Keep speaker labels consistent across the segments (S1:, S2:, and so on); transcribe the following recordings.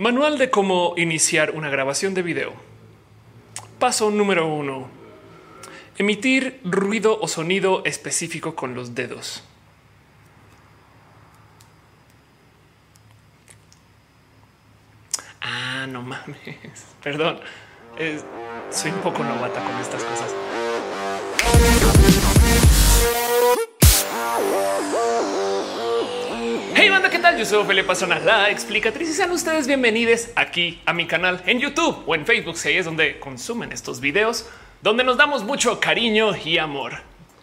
S1: Manual de cómo iniciar una grabación de video. Paso número uno. Emitir ruido o sonido específico con los dedos. Ah, no mames. Perdón. soy un poco novata con estas cosas. Banda, ¿qué tal? Yo soy Ophelia Pastrana, la explicatriz y sean ustedes bienvenidos aquí a mi canal en YouTube o en Facebook, si ahí es donde consumen estos videos, donde nos damos mucho cariño y amor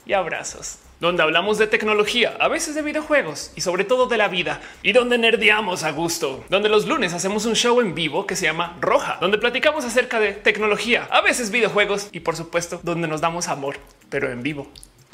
S1: y abrazos donde hablamos de tecnología, a veces de videojuegos y sobre todo de la vida y donde nerdeamos a gusto, donde los lunes hacemos un show en vivo que se llama Roja, donde platicamos acerca de tecnología, a veces videojuegos y por supuesto donde nos damos amor, pero en vivo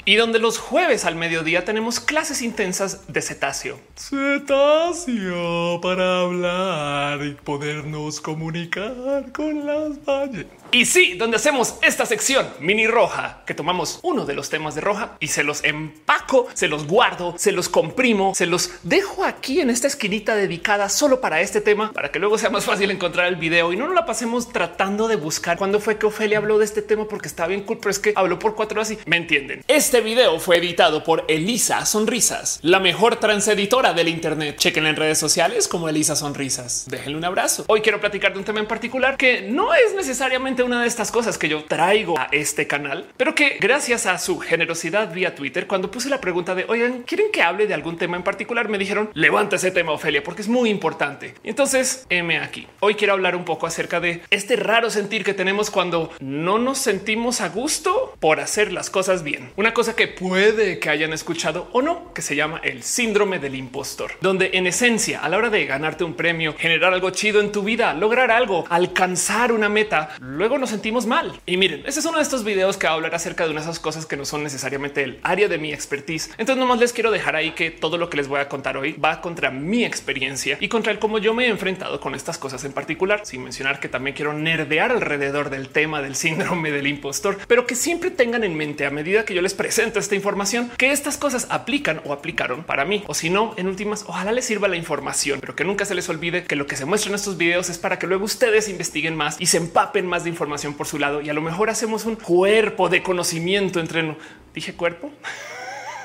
S1: y donde los jueves al mediodía tenemos clases intensas de cetáceo. Cetáceo para hablar y podernos comunicar con las ballenas. Y sí, donde hacemos esta sección mini roja, que tomamos uno de los temas de roja y se los empaco, se los guardo, se los comprimo, se los dejo aquí en esta esquinita dedicada solo para este tema, para que luego sea más fácil encontrar el video y no nos la pasemos tratando de buscar cuándo fue que Ofelia habló de este tema porque está bien cool, pero es que habló por cuatro horas y me entienden. Este video fue editado por Elisa Sonrisas, la mejor transeditora del Internet. Chequen en redes sociales como Elisa Sonrisas. Déjenle un abrazo. Hoy quiero platicar de un tema en particular que no es necesariamente una de estas cosas que yo traigo a este canal, pero que gracias a su generosidad vía Twitter, cuando puse la pregunta de oigan, quieren que hable de algún tema en particular, me dijeron levanta ese tema, Ofelia, porque es muy importante. Entonces, M aquí. Hoy quiero hablar un poco acerca de este raro sentir que tenemos cuando no nos sentimos a gusto por hacer las cosas bien. Una cosa que puede que hayan escuchado o no, que se llama el síndrome del impostor, donde en esencia, a la hora de ganarte un premio, generar algo chido en tu vida, lograr algo, alcanzar una meta, luego nos sentimos mal. Y miren, este es uno de estos videos que va a hablar acerca de unas esas cosas que no son necesariamente el área de mi expertise. Entonces nomás les quiero dejar ahí que todo lo que les voy a contar hoy va contra mi experiencia y contra el cómo yo me he enfrentado con estas cosas en particular, sin mencionar que también quiero nerdear alrededor del tema del síndrome del impostor, pero que siempre tengan en mente a medida que yo les presento esta información que estas cosas aplican o aplicaron para mí. O si no, en últimas, ojalá les sirva la información, pero que nunca se les olvide que lo que se muestra en estos videos es para que luego ustedes investiguen más y se empapen más de información información por su lado y a lo mejor hacemos un cuerpo de conocimiento entre dije cuerpo.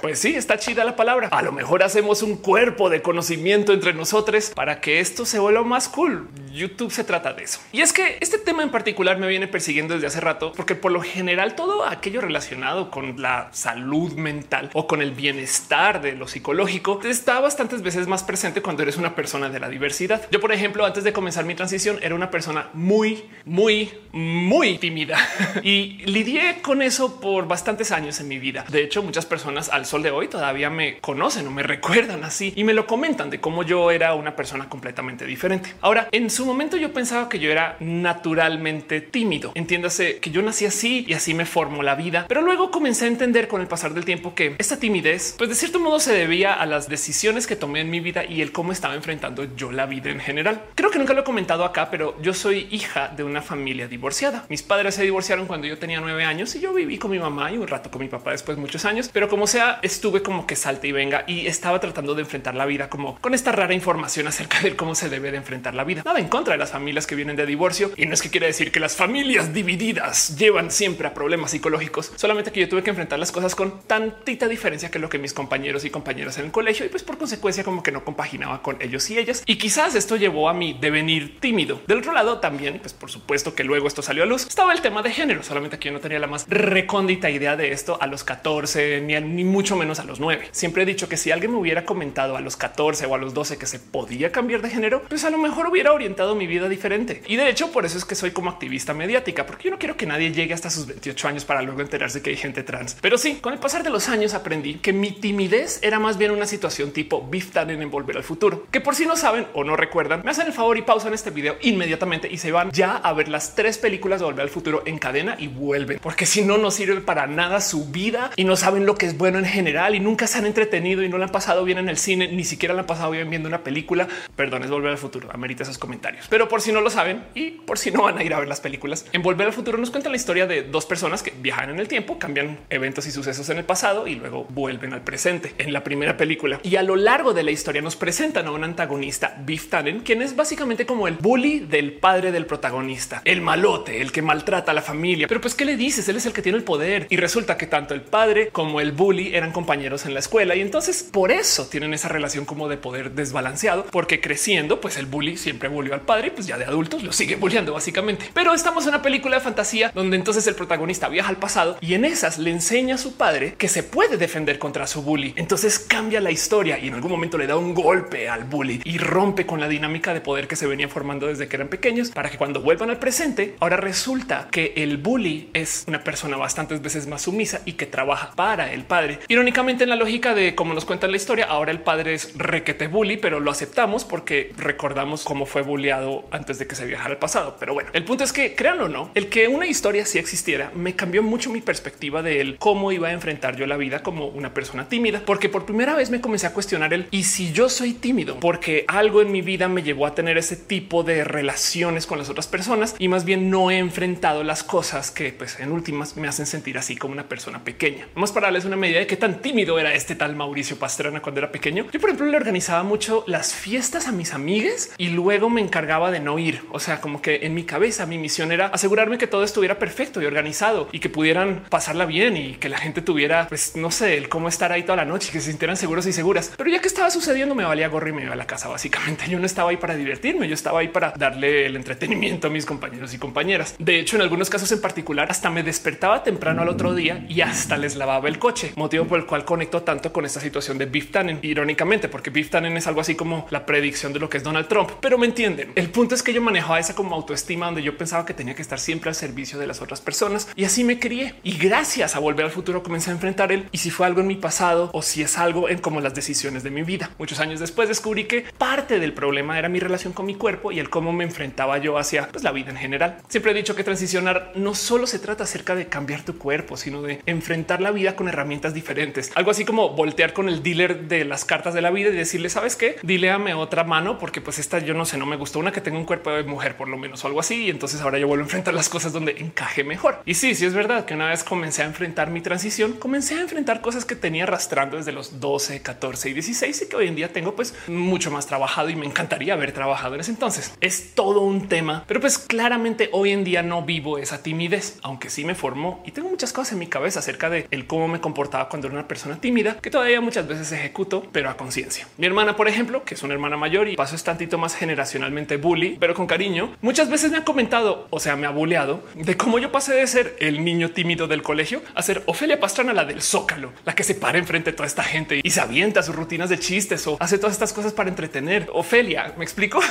S1: Pues sí, está chida la palabra. A lo mejor hacemos un cuerpo de conocimiento entre nosotros para que esto se vuelva más cool. YouTube se trata de eso. Y es que este tema en particular me viene persiguiendo desde hace rato, porque por lo general todo aquello relacionado con la salud mental o con el bienestar de lo psicológico está bastantes veces más presente cuando eres una persona de la diversidad. Yo, por ejemplo, antes de comenzar mi transición, era una persona muy, muy, muy tímida y lidié con eso por bastantes años en mi vida. De hecho, muchas personas al sol de hoy todavía me conocen o me recuerdan así y me lo comentan de cómo yo era una persona completamente diferente. Ahora, en su momento yo pensaba que yo era naturalmente tímido. Entiéndase que yo nací así y así me formó la vida, pero luego comencé a entender con el pasar del tiempo que esta timidez, pues de cierto modo se debía a las decisiones que tomé en mi vida y el cómo estaba enfrentando yo la vida en general. Creo que nunca lo he comentado acá, pero yo soy hija de una familia divorciada. Mis padres se divorciaron cuando yo tenía nueve años y yo viví con mi mamá y un rato con mi papá después muchos años, pero como sea, estuve como que salte y venga y estaba tratando de enfrentar la vida como con esta rara información acerca de cómo se debe de enfrentar la vida. Nada en contra de las familias que vienen de divorcio y no es que quiere decir que las familias divididas llevan siempre a problemas psicológicos, solamente que yo tuve que enfrentar las cosas con tantita diferencia que lo que mis compañeros y compañeras en el colegio y pues por consecuencia como que no compaginaba con ellos y ellas. Y quizás esto llevó a mi devenir tímido. Del otro lado también, pues por supuesto que luego esto salió a luz, estaba el tema de género, solamente que yo no tenía la más recóndita idea de esto a los 14 ni, ni mucho menos a los nueve. Siempre he dicho que si alguien me hubiera comentado a los 14 o a los 12 que se podía cambiar de género, pues a lo mejor hubiera orientado mi vida diferente. Y de hecho, por eso es que soy como activista mediática, porque yo no quiero que nadie llegue hasta sus 28 años para luego enterarse que hay gente trans. Pero sí, con el pasar de los años aprendí que mi timidez era más bien una situación tipo Biff en Volver al Futuro, que por si no saben o no recuerdan, me hacen el favor y pausan este video inmediatamente y se van ya a ver las tres películas de Volver al Futuro en cadena y vuelven, porque si no, no sirve para nada su vida y no saben lo que es bueno en general y nunca se han entretenido y no le han pasado bien en el cine, ni siquiera le han pasado bien viendo una película. Perdón, es volver al futuro. Amerita esos comentarios. Pero por si no lo saben y por si no van a ir a ver las películas, en Volver al Futuro nos cuenta la historia de dos personas que viajan en el tiempo, cambian eventos y sucesos en el pasado y luego vuelven al presente en la primera película. Y a lo largo de la historia nos presentan a un antagonista, Biff Tannen, quien es básicamente como el bully del padre del protagonista, el malote, el que maltrata a la familia. Pero pues, ¿qué le dices? Él es el que tiene el poder. Y resulta que tanto el padre como el bully eran compañeros en la escuela y entonces por eso tienen esa relación como de poder desbalanceado, porque creciendo, pues el bully siempre volvió al padre y pues ya de adultos lo sigue bulleando básicamente. Pero estamos en una película de fantasía donde entonces el protagonista viaja al pasado y en esas le enseña a su padre que se puede defender contra su bully. Entonces cambia la historia y en algún momento le da un golpe al bully y rompe con la dinámica de poder que se venía formando desde que eran pequeños para que cuando vuelvan al presente, ahora resulta que el bully es una persona bastantes veces más sumisa y que trabaja para el padre. Irónicamente, en la lógica de cómo nos cuenta la historia, ahora el padre es requete bully, pero lo aceptamos porque recordamos cómo fue bulleado antes de que se viajara al pasado. Pero bueno, el punto es que créanlo o no, el que una historia sí existiera me cambió mucho mi perspectiva de él, cómo iba a enfrentar yo la vida como una persona tímida, porque por primera vez me comencé a cuestionar el y si yo soy tímido, porque algo en mi vida me llevó a tener ese tipo de relaciones con las otras personas y más bien no he enfrentado las cosas que pues en últimas me hacen sentir así como una persona pequeña. Vamos para darles una medida de qué tan tímido era este tal Mauricio Pastrana cuando era pequeño. Yo, por ejemplo, le organizaba mucho las fiestas a mis amigues y luego me encargaba de no ir. O sea, como que en mi cabeza mi misión era asegurarme que todo estuviera perfecto y organizado y que pudieran pasarla bien y que la gente tuviera, pues no sé, el cómo estar ahí toda la noche y que se sintieran seguros y seguras. Pero ya que estaba sucediendo, me valía gorro y me iba a la casa. Básicamente yo no estaba ahí para divertirme, yo estaba ahí para darle el entretenimiento a mis compañeros y compañeras. De hecho, en algunos casos en particular, hasta me despertaba temprano al otro día y hasta les lavaba el coche, motivo por el cual conecto tanto con esta situación de Biff Tannen, irónicamente, porque Biff Tannen es algo así como la predicción de lo que es Donald Trump, pero me entienden. El punto es que yo manejaba esa como autoestima donde yo pensaba que tenía que estar siempre al servicio de las otras personas y así me crié. Y gracias a volver al futuro comencé a enfrentar él y si fue algo en mi pasado o si es algo en como las decisiones de mi vida. Muchos años después descubrí que parte del problema era mi relación con mi cuerpo y el cómo me enfrentaba yo hacia pues, la vida en general. Siempre he dicho que transicionar no solo se trata acerca de cambiar tu cuerpo, sino de enfrentar la vida con herramientas diferentes. Algo así como voltear con el dealer de las cartas de la vida y decirle, ¿sabes qué? Dileame otra mano porque pues esta yo no sé, no me gustó una que tenga un cuerpo de mujer por lo menos o algo así. Y entonces ahora yo vuelvo a enfrentar las cosas donde encaje mejor. Y sí, sí es verdad que una vez comencé a enfrentar mi transición, comencé a enfrentar cosas que tenía arrastrando desde los 12, 14 y 16 y que hoy en día tengo pues mucho más trabajado y me encantaría haber trabajado en ese entonces. Es todo un tema, pero pues claramente hoy en día no vivo esa timidez, aunque sí me formó y tengo muchas cosas en mi cabeza acerca de el cómo me comportaba cuando una persona tímida que todavía muchas veces ejecuto, pero a conciencia. Mi hermana, por ejemplo, que es una hermana mayor y paso es tantito más generacionalmente bully, pero con cariño, muchas veces me ha comentado, o sea, me ha bulleado de cómo yo pasé de ser el niño tímido del colegio a ser Ofelia Pastrana, la del Zócalo, la que se para enfrente de toda esta gente y se avienta sus rutinas de chistes o hace todas estas cosas para entretener. Ofelia, ¿me explico?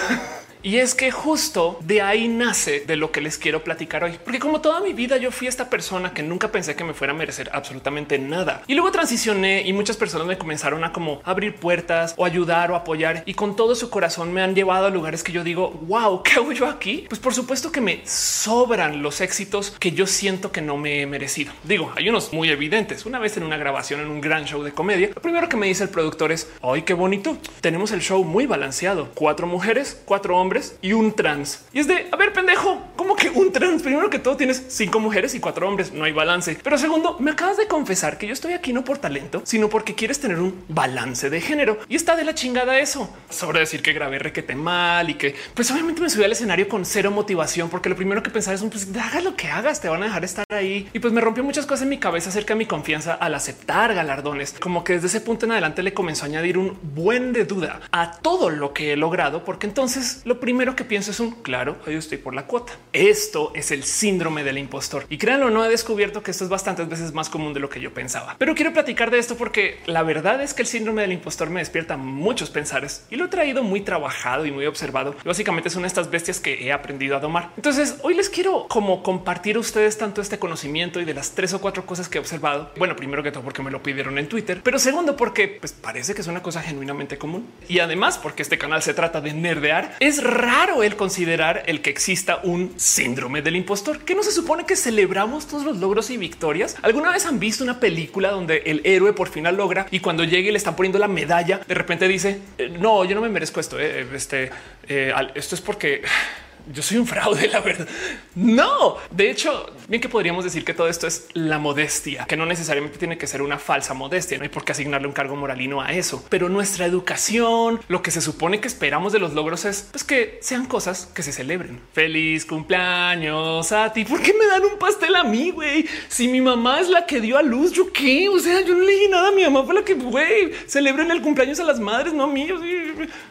S1: Y es que justo de ahí nace de lo que les quiero platicar hoy, porque como toda mi vida yo fui esta persona que nunca pensé que me fuera a merecer absolutamente nada. Y luego transicioné y muchas personas me comenzaron a como abrir puertas o ayudar o apoyar y con todo su corazón me han llevado a lugares que yo digo, wow, ¿qué hago yo aquí? Pues por supuesto que me sobran los éxitos que yo siento que no me he merecido. Digo, hay unos muy evidentes. Una vez en una grabación en un gran show de comedia, lo primero que me dice el productor es, ay, qué bonito. Tenemos el show muy balanceado. Cuatro mujeres, cuatro hombres y un trans. Y es de, a ver, pendejo, ¿cómo que un trans? Primero que todo tienes cinco mujeres y cuatro hombres, no hay balance. Pero segundo, me acabas de confesar que yo estoy aquí no por talento, sino porque quieres tener un balance de género. Y está de la chingada eso. Sobre decir que grabé requete mal y que pues obviamente me subí al escenario con cero motivación porque lo primero que pensaba es un pues haga lo que hagas, te van a dejar estar ahí. Y pues me rompió muchas cosas en mi cabeza acerca de mi confianza al aceptar galardones. Como que desde ese punto en adelante le comenzó a añadir un buen de duda a todo lo que he logrado, porque entonces lo primero que pienso es un claro, yo estoy por la cuota. Esto es el síndrome del impostor y créanlo, no he descubierto que esto es bastantes veces más común de lo que yo pensaba, pero quiero platicar de esto porque la verdad es que el síndrome del impostor me despierta muchos pensares y lo he traído muy trabajado y muy observado. Básicamente son estas bestias que he aprendido a domar. Entonces hoy les quiero como compartir a ustedes tanto este conocimiento y de las tres o cuatro cosas que he observado. Bueno, primero que todo porque me lo pidieron en Twitter, pero segundo porque pues, parece que es una cosa genuinamente común y además porque este canal se trata de nerdear. Es raro el considerar el que exista un síndrome del impostor, que no se supone que celebramos todos los logros y victorias. ¿Alguna vez han visto una película donde el héroe por fin logra y cuando llegue y le están poniendo la medalla, de repente dice, eh, no, yo no me merezco esto, eh, este, eh, esto es porque yo soy un fraude, la verdad. No, de hecho, bien que podríamos decir que todo esto es la modestia, que no necesariamente tiene que ser una falsa modestia. No hay por qué asignarle un cargo moralino a eso, pero nuestra educación, lo que se supone que esperamos de los logros es pues, que sean cosas que se celebren. Feliz cumpleaños a ti. ¿Por qué me dan un pastel a mí? Güey, si mi mamá es la que dio a luz, yo qué? O sea, yo no le dije nada a mi mamá, fue la que güey celebren el cumpleaños a las madres, no a mí.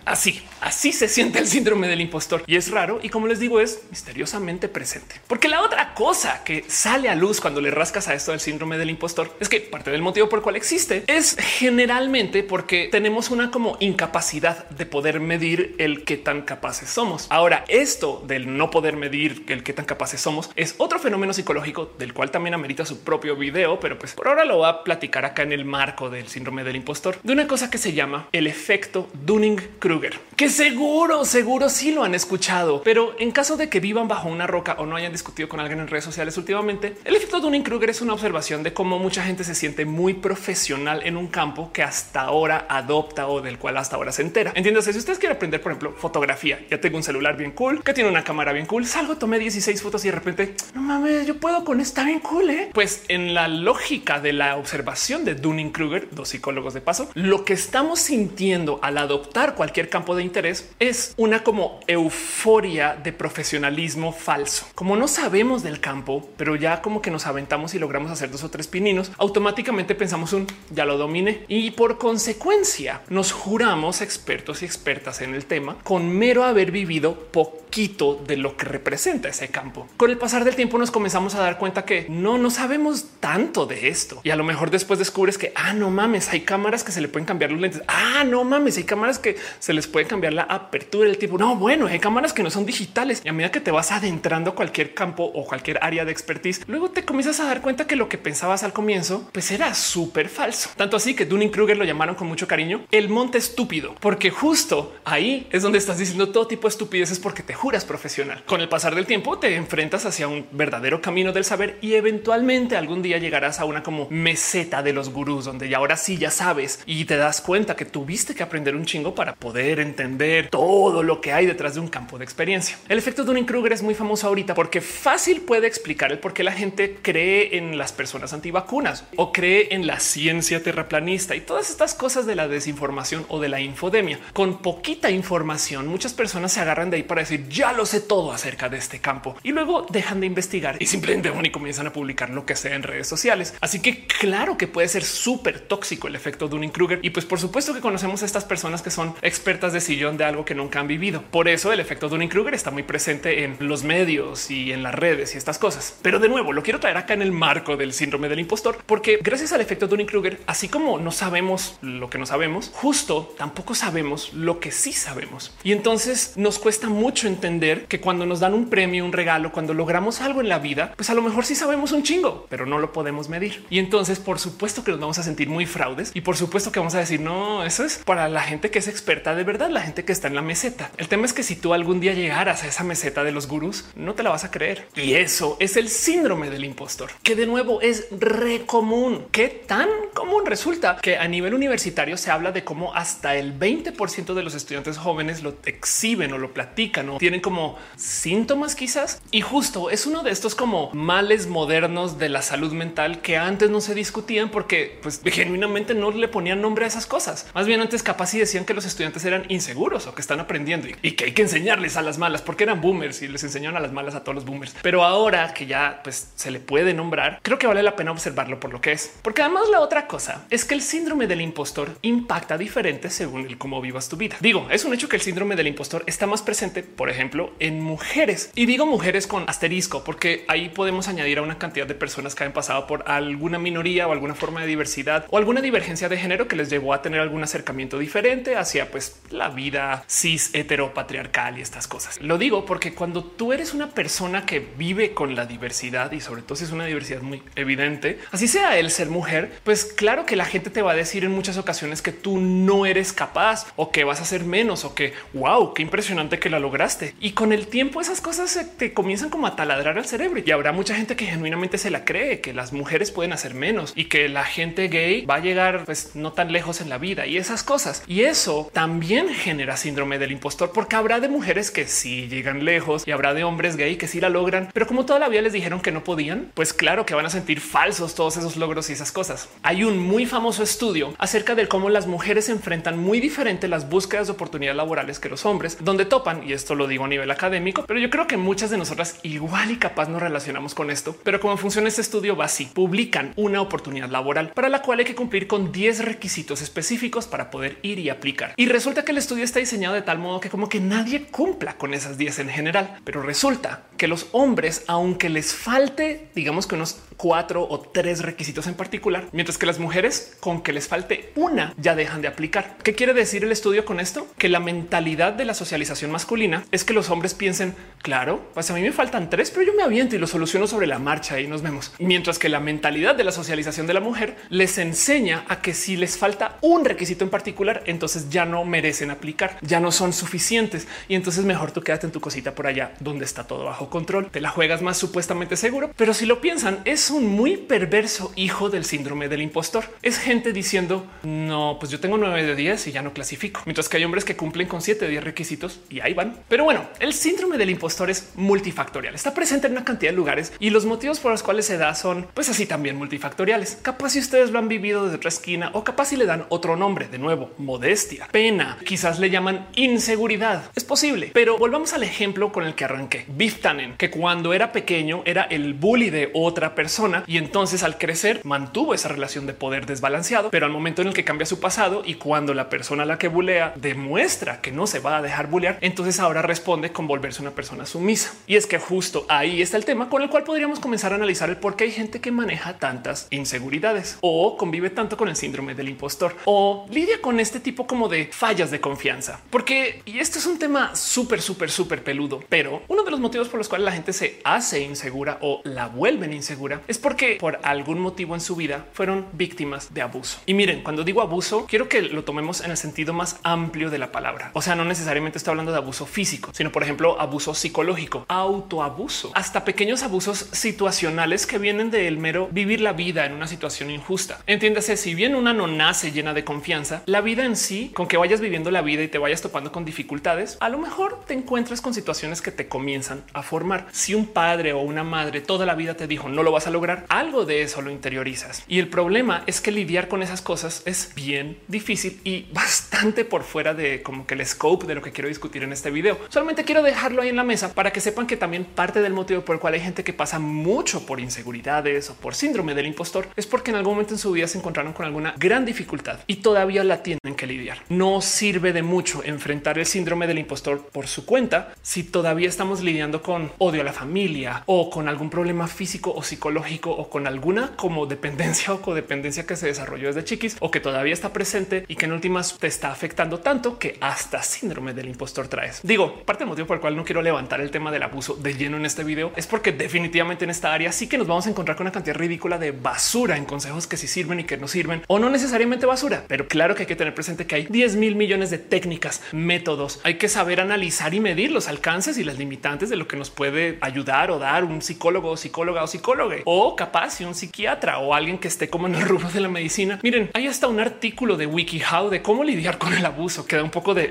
S1: Así, así se siente el síndrome del impostor y es raro. Y como les digo, es misteriosamente presente. Porque la otra cosa que sale a luz cuando le rascas a esto del síndrome del impostor es que parte del motivo por el cual existe es generalmente porque tenemos una como incapacidad de poder medir el qué tan capaces somos. Ahora, esto del no poder medir el qué tan capaces somos es otro fenómeno psicológico del cual también amerita su propio video, pero pues por ahora lo voy a platicar acá en el marco del síndrome del impostor de una cosa que se llama el efecto Dunning-Kruger, que seguro, seguro sí lo han escuchado, pero en caso de que vivan bajo una roca o no hayan discutido con alguien en redes sociales últimamente, el efecto Dunning-Kruger es una observación de cómo mucha gente se siente muy profesional en un campo que hasta ahora adopta o del cual hasta ahora se entera. Entiéndase, si ustedes quieren aprender, por ejemplo, fotografía, ya tengo un celular bien cool, que tiene una cámara bien cool, salgo, tomé 16 fotos y de repente, no mames, yo puedo con esta bien cool. ¿eh? Pues en la lógica de la observación de Dunning-Kruger, dos psicólogos de paso, lo que estamos sintiendo al adoptar cualquier campo de interés es una como euforia de profesionalismo falso. Como no sabemos del campo, pero ya como que nos aventamos y logramos hacer dos o tres pininos, automáticamente pensamos un ya lo domine y por consecuencia nos juramos expertos y expertas en el tema con mero haber vivido poquito de lo que representa ese campo. Con el pasar del tiempo nos comenzamos a dar cuenta que no, no sabemos tanto de esto y a lo mejor después descubres que ah, no mames, hay cámaras que se le pueden cambiar los lentes. Ah, no mames, hay cámaras que se les puede cambiar la apertura del tipo. No, bueno, hay cámaras que no son digitales y a medida que te vas adentrando a cualquier campo o cualquier área de expertise, luego te comienzas a dar cuenta que lo que pensabas al comienzo pues era súper falso. Tanto así que Dunning Kruger lo llamaron con mucho cariño el monte estúpido, porque justo ahí es donde estás diciendo todo tipo de estupideces porque te juras profesional. Con el pasar del tiempo te enfrentas hacia un verdadero camino del saber y eventualmente algún día llegarás a una como meseta de los gurús donde ya ahora sí ya sabes y te das cuenta que tuviste que aprender un chingo para poder entender todo lo que hay detrás de un campo de experiencia. El efecto Dunning Kruger es muy famoso ahorita porque fácil puede explicar el por qué la gente cree en las personas antivacunas o cree en la ciencia terraplanista y todas estas cosas de la desinformación o de la infodemia. Con poquita información, muchas personas se agarran de ahí para decir ya lo sé todo acerca de este campo y luego dejan de investigar y simplemente van y comienzan a publicar lo que sea en redes sociales. Así que claro que puede ser súper tóxico el efecto Dunning Kruger y pues por supuesto que conocemos a estas personas que son expertas de sillón de algo que nunca han vivido. Por eso el efecto Dunning Kruger está muy presente en los medios y en las redes y estas cosas. Pero de nuevo, lo quiero traer acá en el marco del síndrome del impostor, porque gracias al efecto Dunning Kruger, así como no sabemos lo que no sabemos, justo tampoco sabemos lo que sí sabemos. Y entonces nos cuesta mucho entender que cuando nos dan un premio, un regalo, cuando logramos algo en la vida, pues a lo mejor sí sabemos un chingo, pero no lo podemos medir. Y entonces, por supuesto que nos vamos a sentir muy fraudes y por supuesto que vamos a decir no, eso es para la gente que es experta de verdad, la gente que está en la meseta. El tema es que si tú algún día llegaras a esa meseta de los gurús, no te la vas a creer. Y eso es el síndrome del impostor, que de nuevo es re común. ¿Qué tan común resulta que a nivel universitario se habla de cómo hasta el 20% de los estudiantes jóvenes lo exhiben o lo platican o tienen como síntomas quizás? Y justo es uno de estos como males modernos de la salud mental que antes no se discutían porque pues genuinamente no le ponían nombre a esas cosas. Más bien antes capaz y decían que los estudiantes eran inseguros o que están aprendiendo y que hay que enseñarles a las malas porque eran boomers y les enseñaron a las malas a todos los boomers. Pero ahora que ya pues se le puede nombrar, creo que vale la pena observarlo por lo que es. Porque además la otra cosa es que el síndrome del impostor impacta diferente según el cómo vivas tu vida. Digo, es un hecho que el síndrome del impostor está más presente, por ejemplo, en mujeres. Y digo mujeres con asterisco porque ahí podemos añadir a una cantidad de personas que han pasado por alguna minoría o alguna forma de diversidad o alguna divergencia de género que les llevó a tener algún acercamiento diferente hacia pues la vida cis heteropatriarcal y estas cosas. Digo porque cuando tú eres una persona que vive con la diversidad y sobre todo si es una diversidad muy evidente, así sea el ser mujer, pues claro que la gente te va a decir en muchas ocasiones que tú no eres capaz o que vas a hacer menos o que wow, qué impresionante que la lograste. Y con el tiempo esas cosas te comienzan como a taladrar al cerebro y habrá mucha gente que genuinamente se la cree, que las mujeres pueden hacer menos y que la gente gay va a llegar pues no tan lejos en la vida y esas cosas. Y eso también genera síndrome del impostor porque habrá de mujeres que sí llegan lejos y habrá de hombres gay que sí la logran, pero como todavía les dijeron que no podían, pues claro que van a sentir falsos todos esos logros y esas cosas. Hay un muy famoso estudio acerca de cómo las mujeres enfrentan muy diferente las búsquedas de oportunidades laborales que los hombres, donde topan, y esto lo digo a nivel académico, pero yo creo que muchas de nosotras igual y capaz nos relacionamos con esto, pero como funciona este estudio va así, publican una oportunidad laboral para la cual hay que cumplir con 10 requisitos específicos para poder ir y aplicar. Y resulta que el estudio está diseñado de tal modo que como que nadie cumpla con esas 10 en general, pero resulta que los hombres, aunque les falte, digamos que unos cuatro o tres requisitos en particular, mientras que las mujeres con que les falte una ya dejan de aplicar. ¿Qué quiere decir el estudio con esto? Que la mentalidad de la socialización masculina es que los hombres piensen, claro, pues a mí me faltan tres, pero yo me aviento y lo soluciono sobre la marcha y nos vemos. Mientras que la mentalidad de la socialización de la mujer les enseña a que si les falta un requisito en particular, entonces ya no merecen aplicar, ya no son suficientes y entonces mejor tú quédate en tu cosita por allá donde está todo bajo control. Te la juegas más supuestamente seguro, pero si lo piensan, es un muy perverso hijo del síndrome del impostor. Es gente diciendo no, pues yo tengo 9 de 10 y ya no clasifico, mientras que hay hombres que cumplen con 7 de 10 requisitos y ahí van. Pero bueno, el síndrome del impostor es multifactorial, está presente en una cantidad de lugares y los motivos por los cuales se da son pues así también multifactoriales. Capaz si ustedes lo han vivido desde otra esquina o capaz si le dan otro nombre de nuevo, modestia, pena, quizás le llaman inseguridad. Es posible, pero volvamos al ejemplo con el que arranqué. Biff Tannen, que cuando era pequeño era el bully de otra persona y entonces al crecer mantuvo esa relación de poder desbalanceado, pero al momento en el que cambia su pasado y cuando la persona a la que bulea demuestra que no se va a dejar bulear, entonces ahora responde con volverse una persona sumisa. Y es que justo ahí está el tema con el cual podríamos comenzar a analizar el por qué hay gente que maneja tantas inseguridades o convive tanto con el síndrome del impostor o lidia con este tipo como de fallas de confianza. Porque, y esto es un tema súper, súper, súper peludo, pero uno de los motivos por los cuales la gente se hace insegura o la vuelven insegura es porque por algún motivo en su vida fueron víctimas de abuso. Y miren, cuando digo abuso, quiero que lo tomemos en el sentido más amplio de la palabra. O sea, no necesariamente estoy hablando de abuso físico, sino por ejemplo, abuso psicológico, autoabuso, hasta pequeños abusos situacionales que vienen del mero vivir la vida en una situación injusta. Entiéndase, si bien una no nace llena de confianza, la vida en sí, con que vayas viviendo la vida y te vayas topando con dificultades, a lo mejor te encuentras con situaciones que te comienzan a formar. Si un padre o una madre toda la vida te dijo no lo vas a lograr algo de eso lo interiorizas. Y el problema es que lidiar con esas cosas es bien difícil y bastante por fuera de como que el scope de lo que quiero discutir en este video. Solamente quiero dejarlo ahí en la mesa para que sepan que también parte del motivo por el cual hay gente que pasa mucho por inseguridades o por síndrome del impostor es porque en algún momento en su vida se encontraron con alguna gran dificultad y todavía la tienen que lidiar. No sirve de mucho enfrentar el síndrome del impostor por su cuenta si todavía estamos lidiando con odio a la familia o con algún problema físico o psicológico o con alguna como dependencia o codependencia que se desarrolló desde chiquis o que todavía está presente y que en últimas te está afectando tanto que hasta síndrome del impostor traes. Digo, parte del motivo por el cual no quiero levantar el tema del abuso de lleno en este video es porque definitivamente en esta área sí que nos vamos a encontrar con una cantidad ridícula de basura en consejos que sí sirven y que no sirven o no necesariamente basura, pero claro que hay que tener presente que hay 10 mil millones de técnicas, métodos. Hay que saber analizar y medir los alcances y las limitantes de lo que nos puede ayudar o dar un psicólogo, psicóloga o psicólogo o capaz si un psiquiatra o alguien que esté como en el rubro de la medicina. Miren, hay hasta un artículo de WikiHow de cómo lidiar con el abuso. Queda un poco de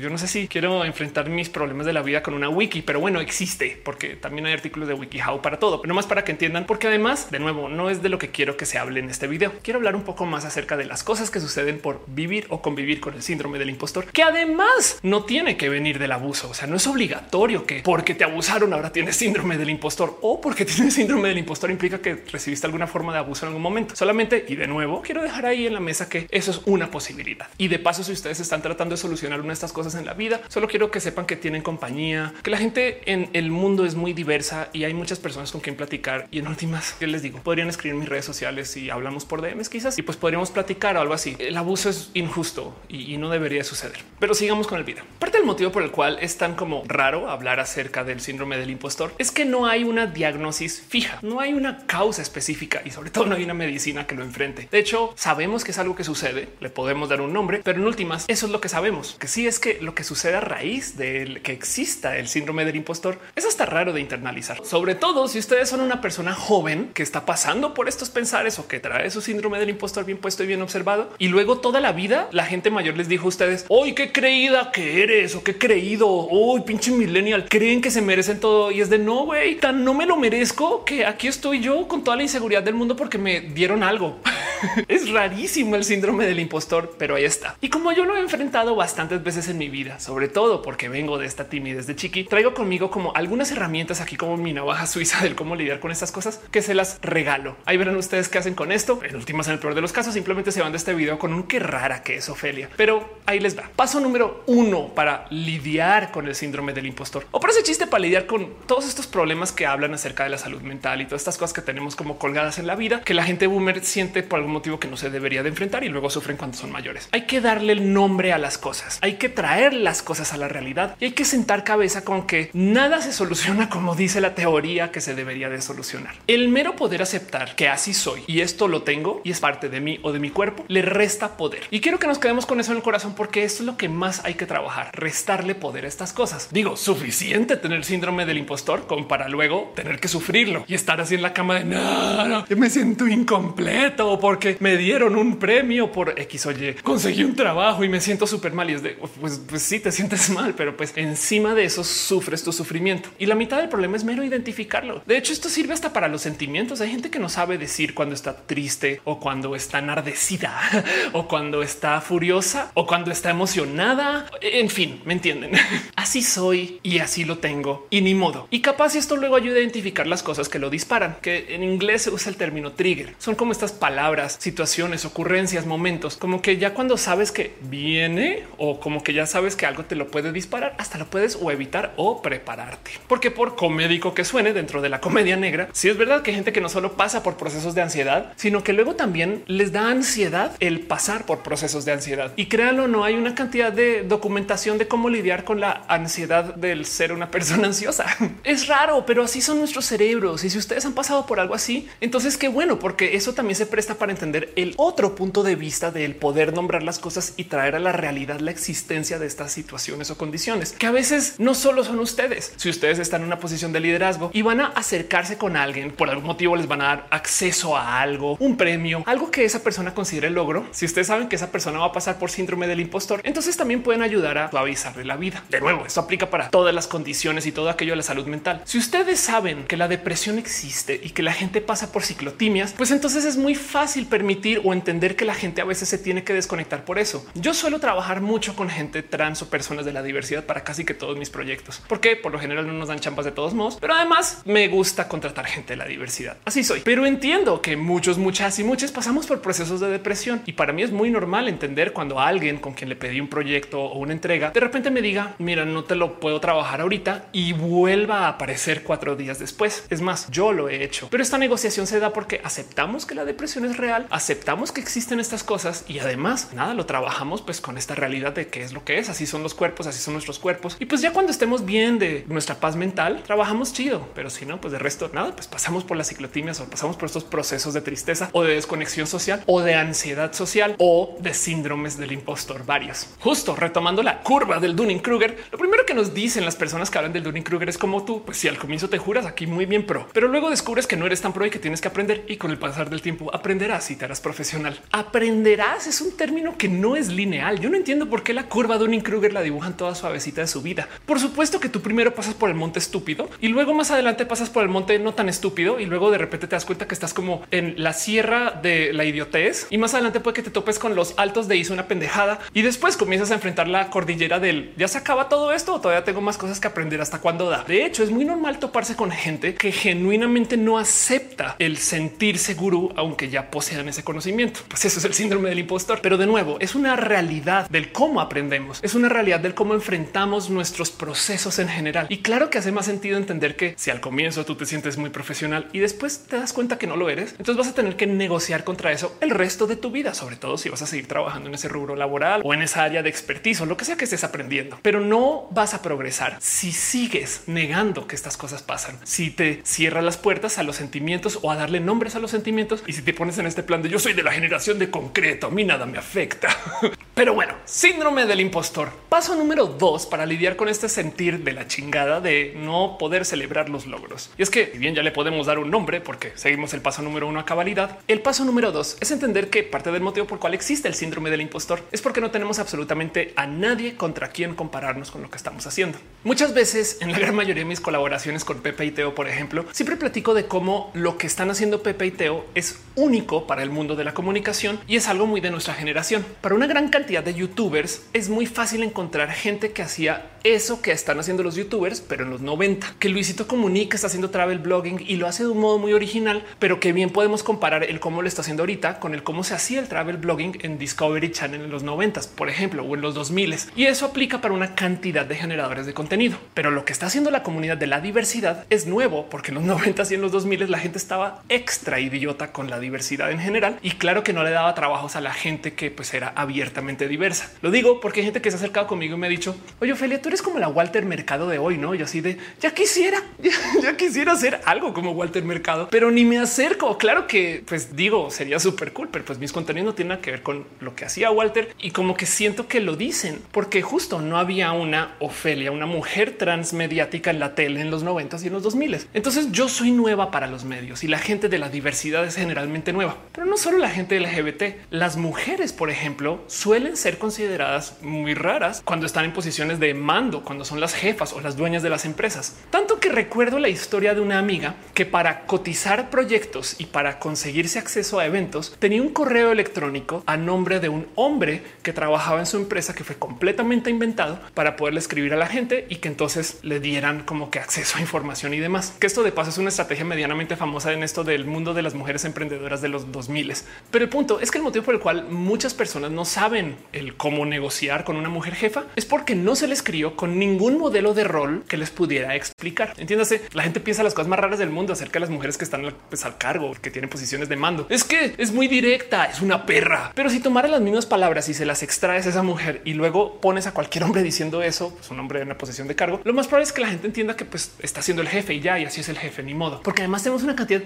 S1: yo no sé si quiero enfrentar mis problemas de la vida con una wiki, pero bueno, existe porque también hay artículos de WikiHow para todo, pero más para que entiendan, porque además, de nuevo, no es de lo que quiero que se hable en este video. Quiero hablar un poco más acerca de las cosas que suceden por vivir o convivir con el síndrome del impostor, que además no tiene que venir del abuso. O sea, no es obligatorio que porque te abusaron ahora tienes síndrome del impostor o porque tienes síndrome del impostor implica que recibiste alguna forma de abuso en algún momento. Solamente y de nuevo quiero dejar ahí en la mesa que eso es una posibilidad. Y de paso, si ustedes están tratando de solucionar una de estas cosas en la vida, solo quiero que sepan que tienen compañía, que la gente en el mundo es muy diversa y hay muchas personas con quien platicar. Y en últimas, que les digo, podrían escribir en mis redes sociales y hablamos por DMs quizás y pues podríamos platicar o algo así. El abuso es injusto y, y no debería suceder. Pero sigamos con el video. Parte del motivo por el cual es tan como raro hablar acerca del síndrome del impostor es que no hay una diagnosis fija, no hay una causa específica y sobre todo no hay una medicina que lo enfrente. De hecho, sabemos que es algo que sucede, le podemos dar un nombre, pero últimas eso es lo que sabemos, que sí es que lo que sucede a raíz de que exista el síndrome del impostor es hasta raro de internalizar, sobre todo si ustedes son una persona joven que está pasando por estos pensares o que trae su síndrome del impostor bien puesto y bien observado y luego toda la vida la gente mayor les dijo a ustedes, hoy qué creída que eres o qué creído, hoy pinche millennial, creen que se merecen todo y es de no, güey, tan no me lo merezco que aquí estoy yo con toda la inseguridad del mundo porque me dieron algo. es rarísimo el síndrome del impostor, pero ahí está. Como yo lo he enfrentado bastantes veces en mi vida, sobre todo porque vengo de esta timidez de chiqui, traigo conmigo como algunas herramientas aquí como mi navaja suiza del cómo lidiar con estas cosas que se las regalo. Ahí verán ustedes qué hacen con esto. En últimas, en el peor de los casos, simplemente se van de este video con un qué rara que es Ofelia. Pero ahí les va. Paso número uno para lidiar con el síndrome del impostor o por ese chiste para lidiar con todos estos problemas que hablan acerca de la salud mental y todas estas cosas que tenemos como colgadas en la vida que la gente boomer siente por algún motivo que no se debería de enfrentar y luego sufren cuando son mayores. Hay que darle el nombre a las cosas, hay que traer las cosas a la realidad y hay que sentar cabeza con que nada se soluciona como dice la teoría que se debería de solucionar. El mero poder aceptar que así soy y esto lo tengo y es parte de mí o de mi cuerpo le resta poder. Y quiero que nos quedemos con eso en el corazón porque esto es lo que más hay que trabajar, restarle poder a estas cosas. Digo, suficiente tener síndrome del impostor como para luego tener que sufrirlo y estar así en la cama de no, no me siento incompleto porque me dieron un premio por X o Y, conseguí un trabajo y me siento súper mal y es de pues, pues sí te sientes mal, pero pues encima de eso sufres tu sufrimiento y la mitad del problema es mero identificarlo. De hecho, esto sirve hasta para los sentimientos. Hay gente que no sabe decir cuando está triste o cuando está enardecida o cuando está furiosa o cuando está emocionada. En fin, me entienden. Así soy y así lo tengo y ni modo. Y capaz esto luego ayuda a identificar las cosas que lo disparan, que en inglés se usa el término trigger. Son como estas palabras, situaciones, ocurrencias, momentos, como que ya cuando sabes que viene o como que ya sabes que algo te lo puede disparar, hasta lo puedes o evitar o prepararte. Porque por comédico que suene dentro de la comedia negra, si es verdad que hay gente que no solo pasa por procesos de ansiedad, sino que luego también les da ansiedad el pasar por procesos de ansiedad. Y créanlo, no hay una cantidad de documentación de cómo lidiar con la ansiedad del ser una persona ansiosa. Es raro, pero así son nuestros cerebros. Y si ustedes han pasado por algo así, entonces qué bueno, porque eso también se presta para entender el otro punto de vista del poder nombrar las cosas y traer a la realidad la existencia de estas situaciones o condiciones que a veces no solo son ustedes. Si ustedes están en una posición de liderazgo y van a acercarse con alguien por algún motivo, les van a dar acceso a algo, un premio, algo que esa persona considere logro. Si ustedes saben que esa persona va a pasar por síndrome del impostor, entonces también pueden ayudar a suavizarle la vida. De nuevo, esto aplica para todas las condiciones y todo aquello de la salud mental. Si ustedes saben que la depresión existe y que la gente pasa por ciclotimias, pues entonces es muy fácil permitir o entender que la gente a veces se tiene que desconectar por eso. Yo suelo trabajar mucho con gente trans o personas de la diversidad para casi que todos mis proyectos, porque por lo general no nos dan champas de todos modos, pero además me gusta contratar gente de la diversidad. Así soy, pero entiendo que muchos, muchas y muchas pasamos por procesos de depresión y para mí es muy normal entender cuando alguien con quien le pedí un proyecto o una entrega de repente me diga, mira, no te lo puedo trabajar ahorita y vuelva a aparecer cuatro días después. Es más, yo lo he hecho, pero esta negociación se da porque aceptamos que la depresión es real, aceptamos que existen estas cosas y además nada, lo trabajamos pues con esta realidad de qué es lo que es. Así son los cuerpos, así son nuestros cuerpos. Y pues ya cuando estemos bien de nuestra paz mental, trabajamos chido, pero si no, pues de resto nada, pues pasamos por las ciclotimias o pasamos por estos procesos de tristeza o de desconexión social o de ansiedad social o de síndromes del impostor varios. Justo retomando la curva del Dunning Kruger, lo primero que nos dicen las personas que hablan del Dunning Kruger es como tú, pues si al comienzo te juras aquí muy bien pro, pero luego descubres que no eres tan pro y que tienes que aprender y con el pasar del tiempo aprenderás y te harás profesional. Aprenderás es un término que no es lineal. Yo no entiendo por qué la curva de un Kruger la dibujan toda suavecita de su vida. Por supuesto que tú primero pasas por el monte estúpido y luego más adelante pasas por el monte no tan estúpido y luego de repente te das cuenta que estás como en la sierra de la idiotez y más adelante puede que te topes con los altos de hizo una pendejada y después comienzas a enfrentar la cordillera del ya se acaba todo esto o todavía tengo más cosas que aprender hasta cuando da. De hecho, es muy normal toparse con gente que genuinamente no acepta el sentirse gurú, aunque ya posean ese conocimiento. Pues eso es el síndrome del impostor. Pero de nuevo, es una realidad del cómo aprendemos, es una realidad del cómo enfrentamos nuestros procesos en general. Y claro que hace más sentido entender que si al comienzo tú te sientes muy profesional y después te das cuenta que no lo eres, entonces vas a tener que negociar contra eso el resto de tu vida, sobre todo si vas a seguir trabajando en ese rubro laboral o en esa área de expertise lo que sea que estés aprendiendo. Pero no vas a progresar si sigues negando que estas cosas pasan, si te cierras las puertas a los sentimientos o a darle nombres a los sentimientos y si te pones en este plan de yo soy de la generación de concreto, a mí nada me afecta. Pero bueno, síndrome del impostor. Paso número dos para lidiar con este sentir de la chingada de no poder celebrar los logros. Y es que si bien ya le podemos dar un nombre porque seguimos el paso número uno a cabalidad, el paso número dos es entender que parte del motivo por cual existe el síndrome del impostor es porque no tenemos absolutamente a nadie contra quien compararnos con lo que estamos haciendo. Muchas veces en la gran mayoría de mis colaboraciones con Pepe y Teo, por ejemplo, siempre platico de cómo lo que están haciendo Pepe y Teo es único para el mundo de la comunicación y es algo muy de nuestra generación. Para una gran cantidad de youtubers es muy fácil encontrar gente que hacía eso que están haciendo los youtubers, pero en los 90, que Luisito Comunica está haciendo travel blogging y lo hace de un modo muy original, pero que bien podemos comparar el cómo lo está haciendo ahorita con el cómo se hacía el travel blogging en Discovery Channel en los 90, por ejemplo, o en los 2000. Y eso aplica para una cantidad de generadores de contenido. Pero lo que está haciendo la comunidad de la diversidad es nuevo, porque en los 90 y en los 2000 la gente estaba extra idiota con la diversidad en general. Y claro que no le daba trabajos a la gente que pues era abiertamente diversa. Lo digo porque hay gente que se ha acercado conmigo y me ha dicho, oye, Ophelia, tú eres como la Walter Mercado de hoy, ¿no? Yo así de, ya quisiera, ya, quisiera hacer algo como Walter Mercado, pero ni me acerco. Claro que, pues digo, sería súper cool, pero pues mis contenidos no tienen nada que ver con lo que hacía Walter y como que siento que lo dicen, porque justo no había una Ofelia, una mujer transmediática en la tele en los 90 y en los 2000. Entonces yo soy nueva para los medios y la gente de la diversidad es generalmente nueva, pero no solo la gente LGBT, las mujeres, por ejemplo, suelen ser consideradas muy raras cuando están en posiciones de mando, cuando son las jefas o las dueñas de las empresas. Tanto que recuerdo la historia de una amiga que para cotizar proyectos y para conseguirse acceso a eventos tenía un correo electrónico a nombre de un hombre que trabajaba en su empresa que fue completamente inventado para poderle escribir a la gente y que entonces le dieran como que acceso a información y demás. Que esto de paso es una estrategia medianamente famosa en esto del mundo de las mujeres emprendedoras de los 2000. Pero el punto es que el motivo por el cual muchas personas no saben el cómo negociar con una mujer jefa es porque no se les crió con ningún modelo de rol que les pudiera explicar. Entiéndase, la gente piensa las cosas más raras del mundo acerca de las mujeres que están pues, al cargo, que tienen posiciones de mando. Es que es muy directa, es una perra. Pero si tomara las mismas palabras y se las extraes a esa mujer y luego pones a cualquier hombre diciendo eso, pues un hombre en una posición de cargo, lo más probable es que la gente entienda que pues está siendo el jefe y ya, y así es el jefe, ni modo. Porque además tenemos una cantidad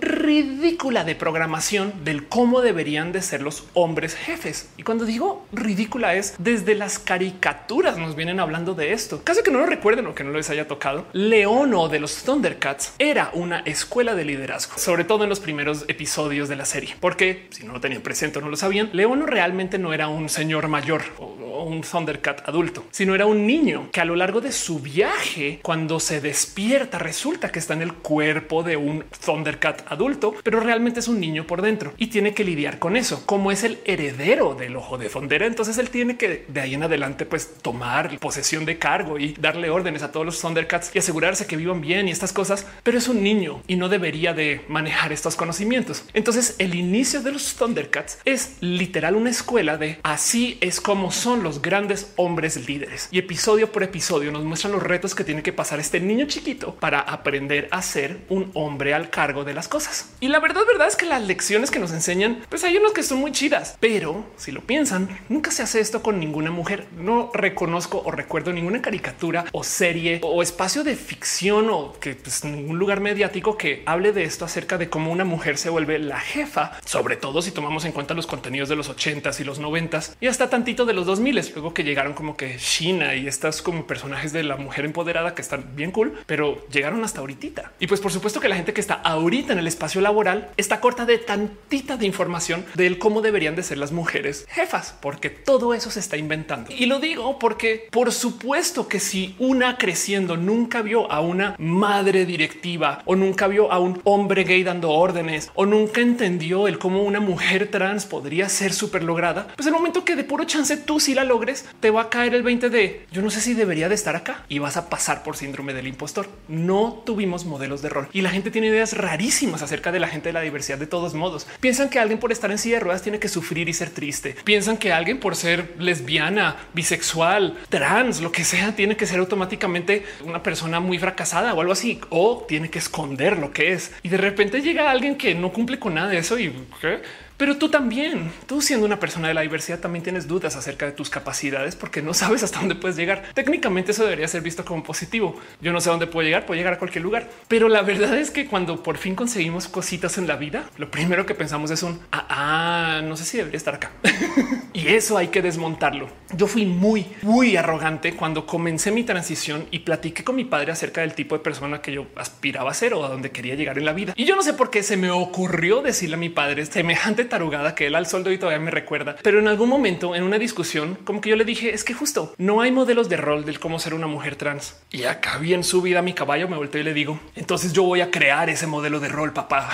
S1: ridícula de programación del cómo deberían de ser los hombres jefes. Y cuando digo ridícula es desde las caricaturas nos vienen hablando de esto. Casi que no lo recuerden o que no les haya tocado. Leono de los Thundercats era una escuela de liderazgo, sobre todo en los primeros episodios de la serie, porque si no lo tenían presente o no lo sabían, Leono realmente no era un señor mayor o un Thundercat adulto, sino era un niño que a lo largo de su viaje, cuando se despierta, resulta que está en el cuerpo de un Thundercat adulto, pero realmente es un niño por dentro y tiene que lidiar con eso. Como es el heredero del ojo de Thundera, entonces él tiene que de ahí en adelante pues tomar posesión de cargo y darle órdenes a todos los Thundercats y asegurarse que vivan bien y estas cosas, pero es un niño y no debería de manejar estos conocimientos. Entonces el inicio de los Thundercats es literal una escuela de así es como son los grandes hombres líderes y episodio por episodio nos muestran los retos que tiene que pasar este niño chiquito para aprender a ser un hombre al cargo de las cosas. Y la verdad, verdad es que las lecciones que nos enseñan, pues hay unos que son muy chidas, pero si lo piensan, nunca se hace esto con ninguna mujer. No reconozco o recuerdo ninguna caricatura o serie o espacio de ficción o que pues, ningún lugar mediático que hable de esto acerca de cómo una mujer se vuelve la jefa, sobre todo si tomamos en cuenta los contenidos de los ochentas y los noventas y hasta tantito de los 2000 luego que llegaron como que China y estas como personajes de la mujer empoderada que están bien cool, pero llegaron hasta ahorita. Y pues por supuesto que la gente que está ahorita en el espacio laboral está corta de tantita de información del cómo deberían de ser las mujeres jefas. porque todo eso se está inventando. Y lo digo porque por supuesto que si una creciendo nunca vio a una madre directiva o nunca vio a un hombre gay dando órdenes o nunca entendió el cómo una mujer trans podría ser súper lograda, pues el momento que de puro chance tú si la logres, te va a caer el 20 de yo no sé si debería de estar acá y vas a pasar por síndrome del impostor. No tuvimos modelos de rol y la gente tiene ideas rarísimas acerca de la gente de la diversidad de todos modos. Piensan que alguien por estar en silla de ruedas tiene que sufrir y ser triste. Piensan que alguien por ser lesbiana, bisexual, trans, lo que sea, tiene que ser automáticamente una persona muy fracasada o algo así, o tiene que esconder lo que es. Y de repente llega alguien que no cumple con nada de eso y ¿qué? Pero tú también, tú siendo una persona de la diversidad, también tienes dudas acerca de tus capacidades porque no sabes hasta dónde puedes llegar. Técnicamente eso debería ser visto como positivo. Yo no sé dónde puedo llegar, puedo llegar a cualquier lugar. Pero la verdad es que cuando por fin conseguimos cositas en la vida, lo primero que pensamos es un, ah, ah no sé si debería estar acá. y eso hay que desmontarlo. Yo fui muy, muy arrogante cuando comencé mi transición y platiqué con mi padre acerca del tipo de persona que yo aspiraba a ser o a donde quería llegar en la vida. Y yo no sé por qué se me ocurrió decirle a mi padre semejante tarugada que él al soldo y todavía me recuerda. Pero en algún momento en una discusión, como que yo le dije es que justo no hay modelos de rol del cómo ser una mujer trans. Y acá bien subida mi caballo me volteo y le digo entonces yo voy a crear ese modelo de rol, papá.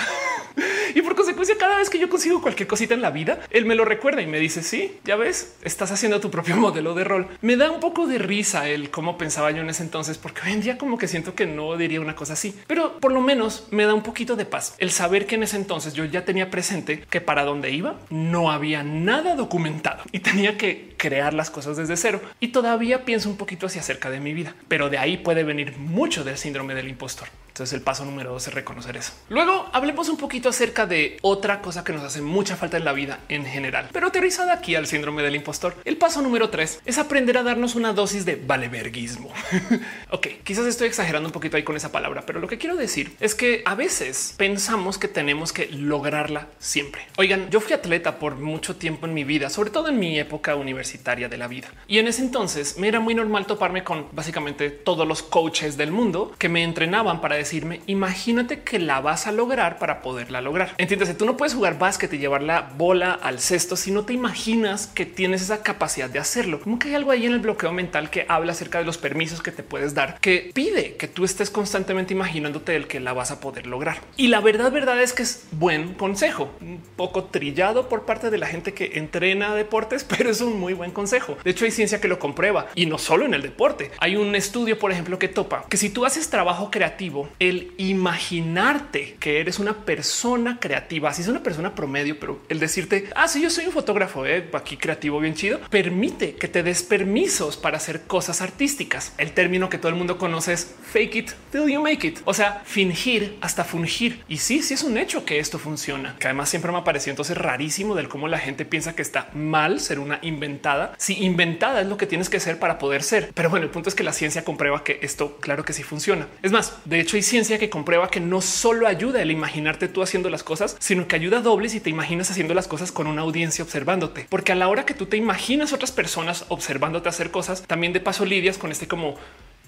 S1: y por consecuencia, cada vez que yo consigo cualquier cosita en la vida, él me lo recuerda y me dice: Sí, ya ves, estás haciendo tu propio modelo de rol. Me da un poco de risa el cómo pensaba yo en ese entonces, porque hoy en día, como que siento que no diría una cosa así, pero por lo menos me da un poquito de paz el saber que en ese entonces yo ya tenía presente que para dónde iba no había nada documentado y tenía que crear las cosas desde cero. Y todavía pienso un poquito hacia acerca de mi vida, pero de ahí puede venir mucho del síndrome del impostor. Entonces el paso número dos es reconocer eso. Luego hablemos un poquito acerca de otra cosa que nos hace mucha falta en la vida en general, pero aterrizada aquí al síndrome del impostor. El paso número tres es aprender a darnos una dosis de valeverguismo. ok, quizás estoy exagerando un poquito ahí con esa palabra, pero lo que quiero decir es que a veces pensamos que tenemos que lograrla siempre. Oigan, yo fui atleta por mucho tiempo en mi vida, sobre todo en mi época universitaria de la vida. Y en ese entonces me era muy normal toparme con básicamente todos los coaches del mundo que me entrenaban para decir decirme, imagínate que la vas a lograr para poderla lograr. Entiéndase, tú no puedes jugar básquet y llevar la bola al cesto si no te imaginas que tienes esa capacidad de hacerlo. Como que hay algo ahí en el bloqueo mental que habla acerca de los permisos que te puedes dar, que pide que tú estés constantemente imaginándote el que la vas a poder lograr. Y la verdad, verdad es que es buen consejo, un poco trillado por parte de la gente que entrena deportes, pero es un muy buen consejo. De hecho, hay ciencia que lo comprueba y no solo en el deporte. Hay un estudio, por ejemplo, que topa que si tú haces trabajo creativo el imaginarte que eres una persona creativa, si es una persona promedio, pero el decirte, ah, yo soy un fotógrafo eh, aquí creativo, bien chido, permite que te des permisos para hacer cosas artísticas. El término que todo el mundo conoce es fake it till you make it, o sea, fingir hasta fungir. Y sí, sí es un hecho que esto funciona, que además siempre me ha parecido entonces rarísimo del cómo la gente piensa que está mal ser una inventada. Si inventada es lo que tienes que ser para poder ser. Pero bueno, el punto es que la ciencia comprueba que esto claro que sí funciona. Es más, de hecho hay ciencia que comprueba que no solo ayuda el imaginarte tú haciendo las cosas, sino que ayuda doble si te imaginas haciendo las cosas con una audiencia observándote. Porque a la hora que tú te imaginas otras personas observándote hacer cosas, también de paso lidias con este como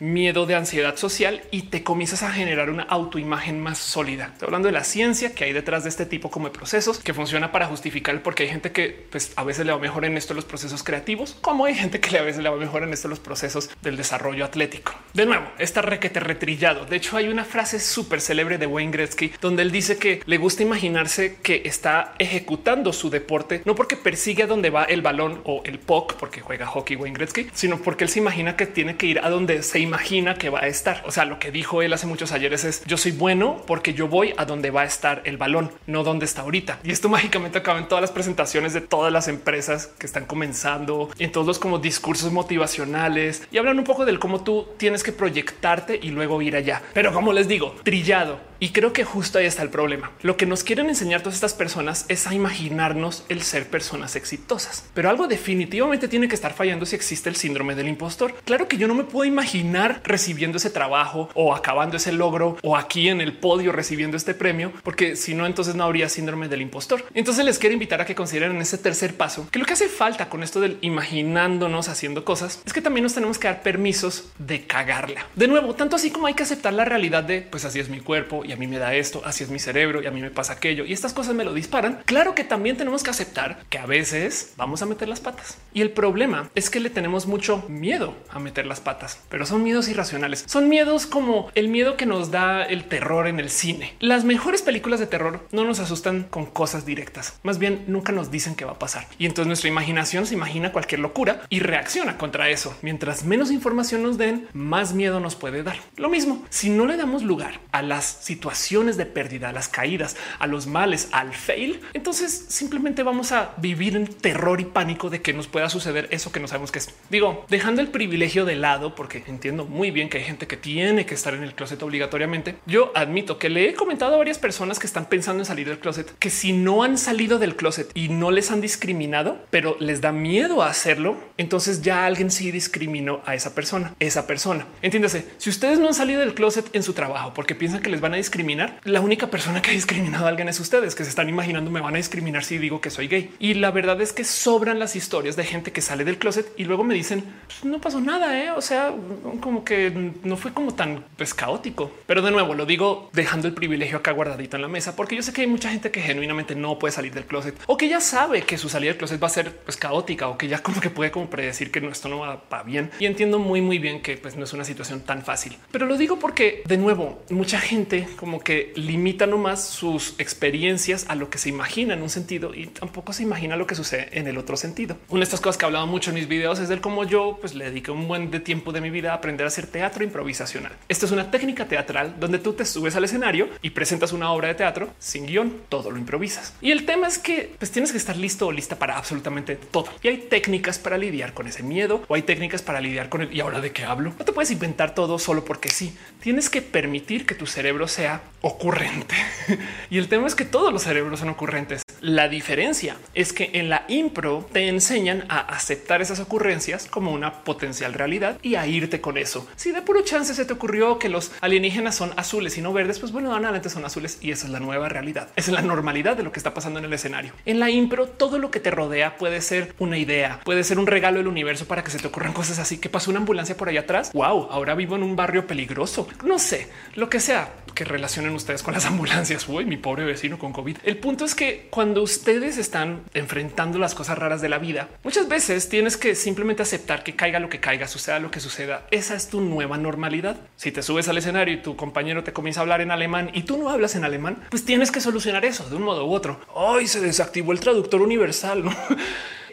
S1: miedo de ansiedad social y te comienzas a generar una autoimagen más sólida. Estoy hablando de la ciencia que hay detrás de este tipo como de procesos que funciona para justificar porque hay gente que pues, a veces le va mejor en esto los procesos creativos, como hay gente que a veces le va mejor en esto los procesos del desarrollo atlético. De nuevo, está requete retrillado. De hecho, hay una frase súper célebre de Wayne Gretzky donde él dice que le gusta imaginarse que está ejecutando su deporte, no porque persigue a donde va el balón o el puck, porque juega hockey Wayne Gretzky, sino porque él se imagina que tiene que ir a donde se imagina que va a estar. O sea, lo que dijo él hace muchos ayeres es yo soy bueno porque yo voy a donde va a estar el balón, no donde está ahorita. Y esto mágicamente acaba en todas las presentaciones de todas las empresas que están comenzando, en todos los como discursos motivacionales y hablan un poco del cómo tú tienes que proyectarte y luego ir allá. Pero como les digo, trillado. Y creo que justo ahí está el problema. Lo que nos quieren enseñar todas estas personas es a imaginarnos el ser personas exitosas. Pero algo definitivamente tiene que estar fallando si existe el síndrome del impostor. Claro que yo no me puedo imaginar recibiendo ese trabajo o acabando ese logro o aquí en el podio recibiendo este premio, porque si no, entonces no habría síndrome del impostor. Entonces les quiero invitar a que consideren ese tercer paso, que lo que hace falta con esto del imaginándonos haciendo cosas es que también nos tenemos que dar permisos de cagarla. De nuevo, tanto así como hay que aceptar la realidad de pues así es mi cuerpo y y a mí me da esto, así es mi cerebro y a mí me pasa aquello y estas cosas me lo disparan. Claro que también tenemos que aceptar que a veces vamos a meter las patas y el problema es que le tenemos mucho miedo a meter las patas, pero son miedos irracionales. Son miedos como el miedo que nos da el terror en el cine. Las mejores películas de terror no nos asustan con cosas directas, más bien nunca nos dicen qué va a pasar y entonces nuestra imaginación se imagina cualquier locura y reacciona contra eso. Mientras menos información nos den, más miedo nos puede dar. Lo mismo, si no le damos lugar a las situaciones de pérdida, a las caídas, a los males, al fail, entonces simplemente vamos a vivir en terror y pánico de que nos pueda suceder eso que no sabemos que es. Digo, dejando el privilegio de lado, porque entiendo muy bien que hay gente que tiene que estar en el closet obligatoriamente. Yo admito que le he comentado a varias personas que están pensando en salir del closet, que si no han salido del closet y no les han discriminado, pero les da miedo a hacerlo, entonces ya alguien sí discriminó a esa persona, esa persona. Entiéndase, si ustedes no han salido del closet en su trabajo porque piensan que les van a discriminar, la única persona que ha discriminado a alguien es ustedes, que se están imaginando me van a discriminar si digo que soy gay. Y la verdad es que sobran las historias de gente que sale del closet y luego me dicen pues no pasó nada, ¿eh? o sea, como que no fue como tan pues, caótico. Pero de nuevo lo digo dejando el privilegio acá guardadito en la mesa, porque yo sé que hay mucha gente que genuinamente no puede salir del closet o que ya sabe que su salida del closet va a ser pues, caótica o que ya como que puede como predecir que esto no va, va bien. Y entiendo muy, muy bien que pues, no es una situación tan fácil, pero lo digo porque de nuevo mucha gente como que limita nomás sus experiencias a lo que se imagina en un sentido y tampoco se imagina lo que sucede en el otro sentido. Una de estas cosas que he hablado mucho en mis videos es del cómo yo pues le dediqué un buen de tiempo de mi vida a aprender a hacer teatro improvisacional. Esto es una técnica teatral donde tú te subes al escenario y presentas una obra de teatro sin guion, todo lo improvisas. Y el tema es que pues tienes que estar listo o lista para absolutamente todo. Y hay técnicas para lidiar con ese miedo o hay técnicas para lidiar con el y ahora de qué hablo. No te puedes inventar todo solo porque sí. Tienes que permitir que tu cerebro sea ocurrente. y el tema es que todos los cerebros son ocurrentes. La diferencia es que en la impro te enseñan a aceptar esas ocurrencias como una potencial realidad y a irte con eso. Si de puro chance se te ocurrió que los alienígenas son azules y no verdes, pues bueno, adelante son azules y esa es la nueva realidad. Es la normalidad de lo que está pasando en el escenario. En la impro, todo lo que te rodea puede ser una idea, puede ser un regalo del universo para que se te ocurran cosas así. que pasó una ambulancia por allá atrás? Wow, ahora vivo en un barrio peligroso. No sé, lo que sea que relacionen ustedes con las ambulancias. Uy, mi pobre vecino con COVID. El punto es que cuando ustedes están enfrentando las cosas raras de la vida, muchas veces tienes que simplemente aceptar que caiga lo que caiga, suceda lo que suceda. Es tu nueva normalidad. Si te subes al escenario y tu compañero te comienza a hablar en alemán y tú no hablas en alemán, pues tienes que solucionar eso de un modo u otro. Hoy se desactivó el traductor universal.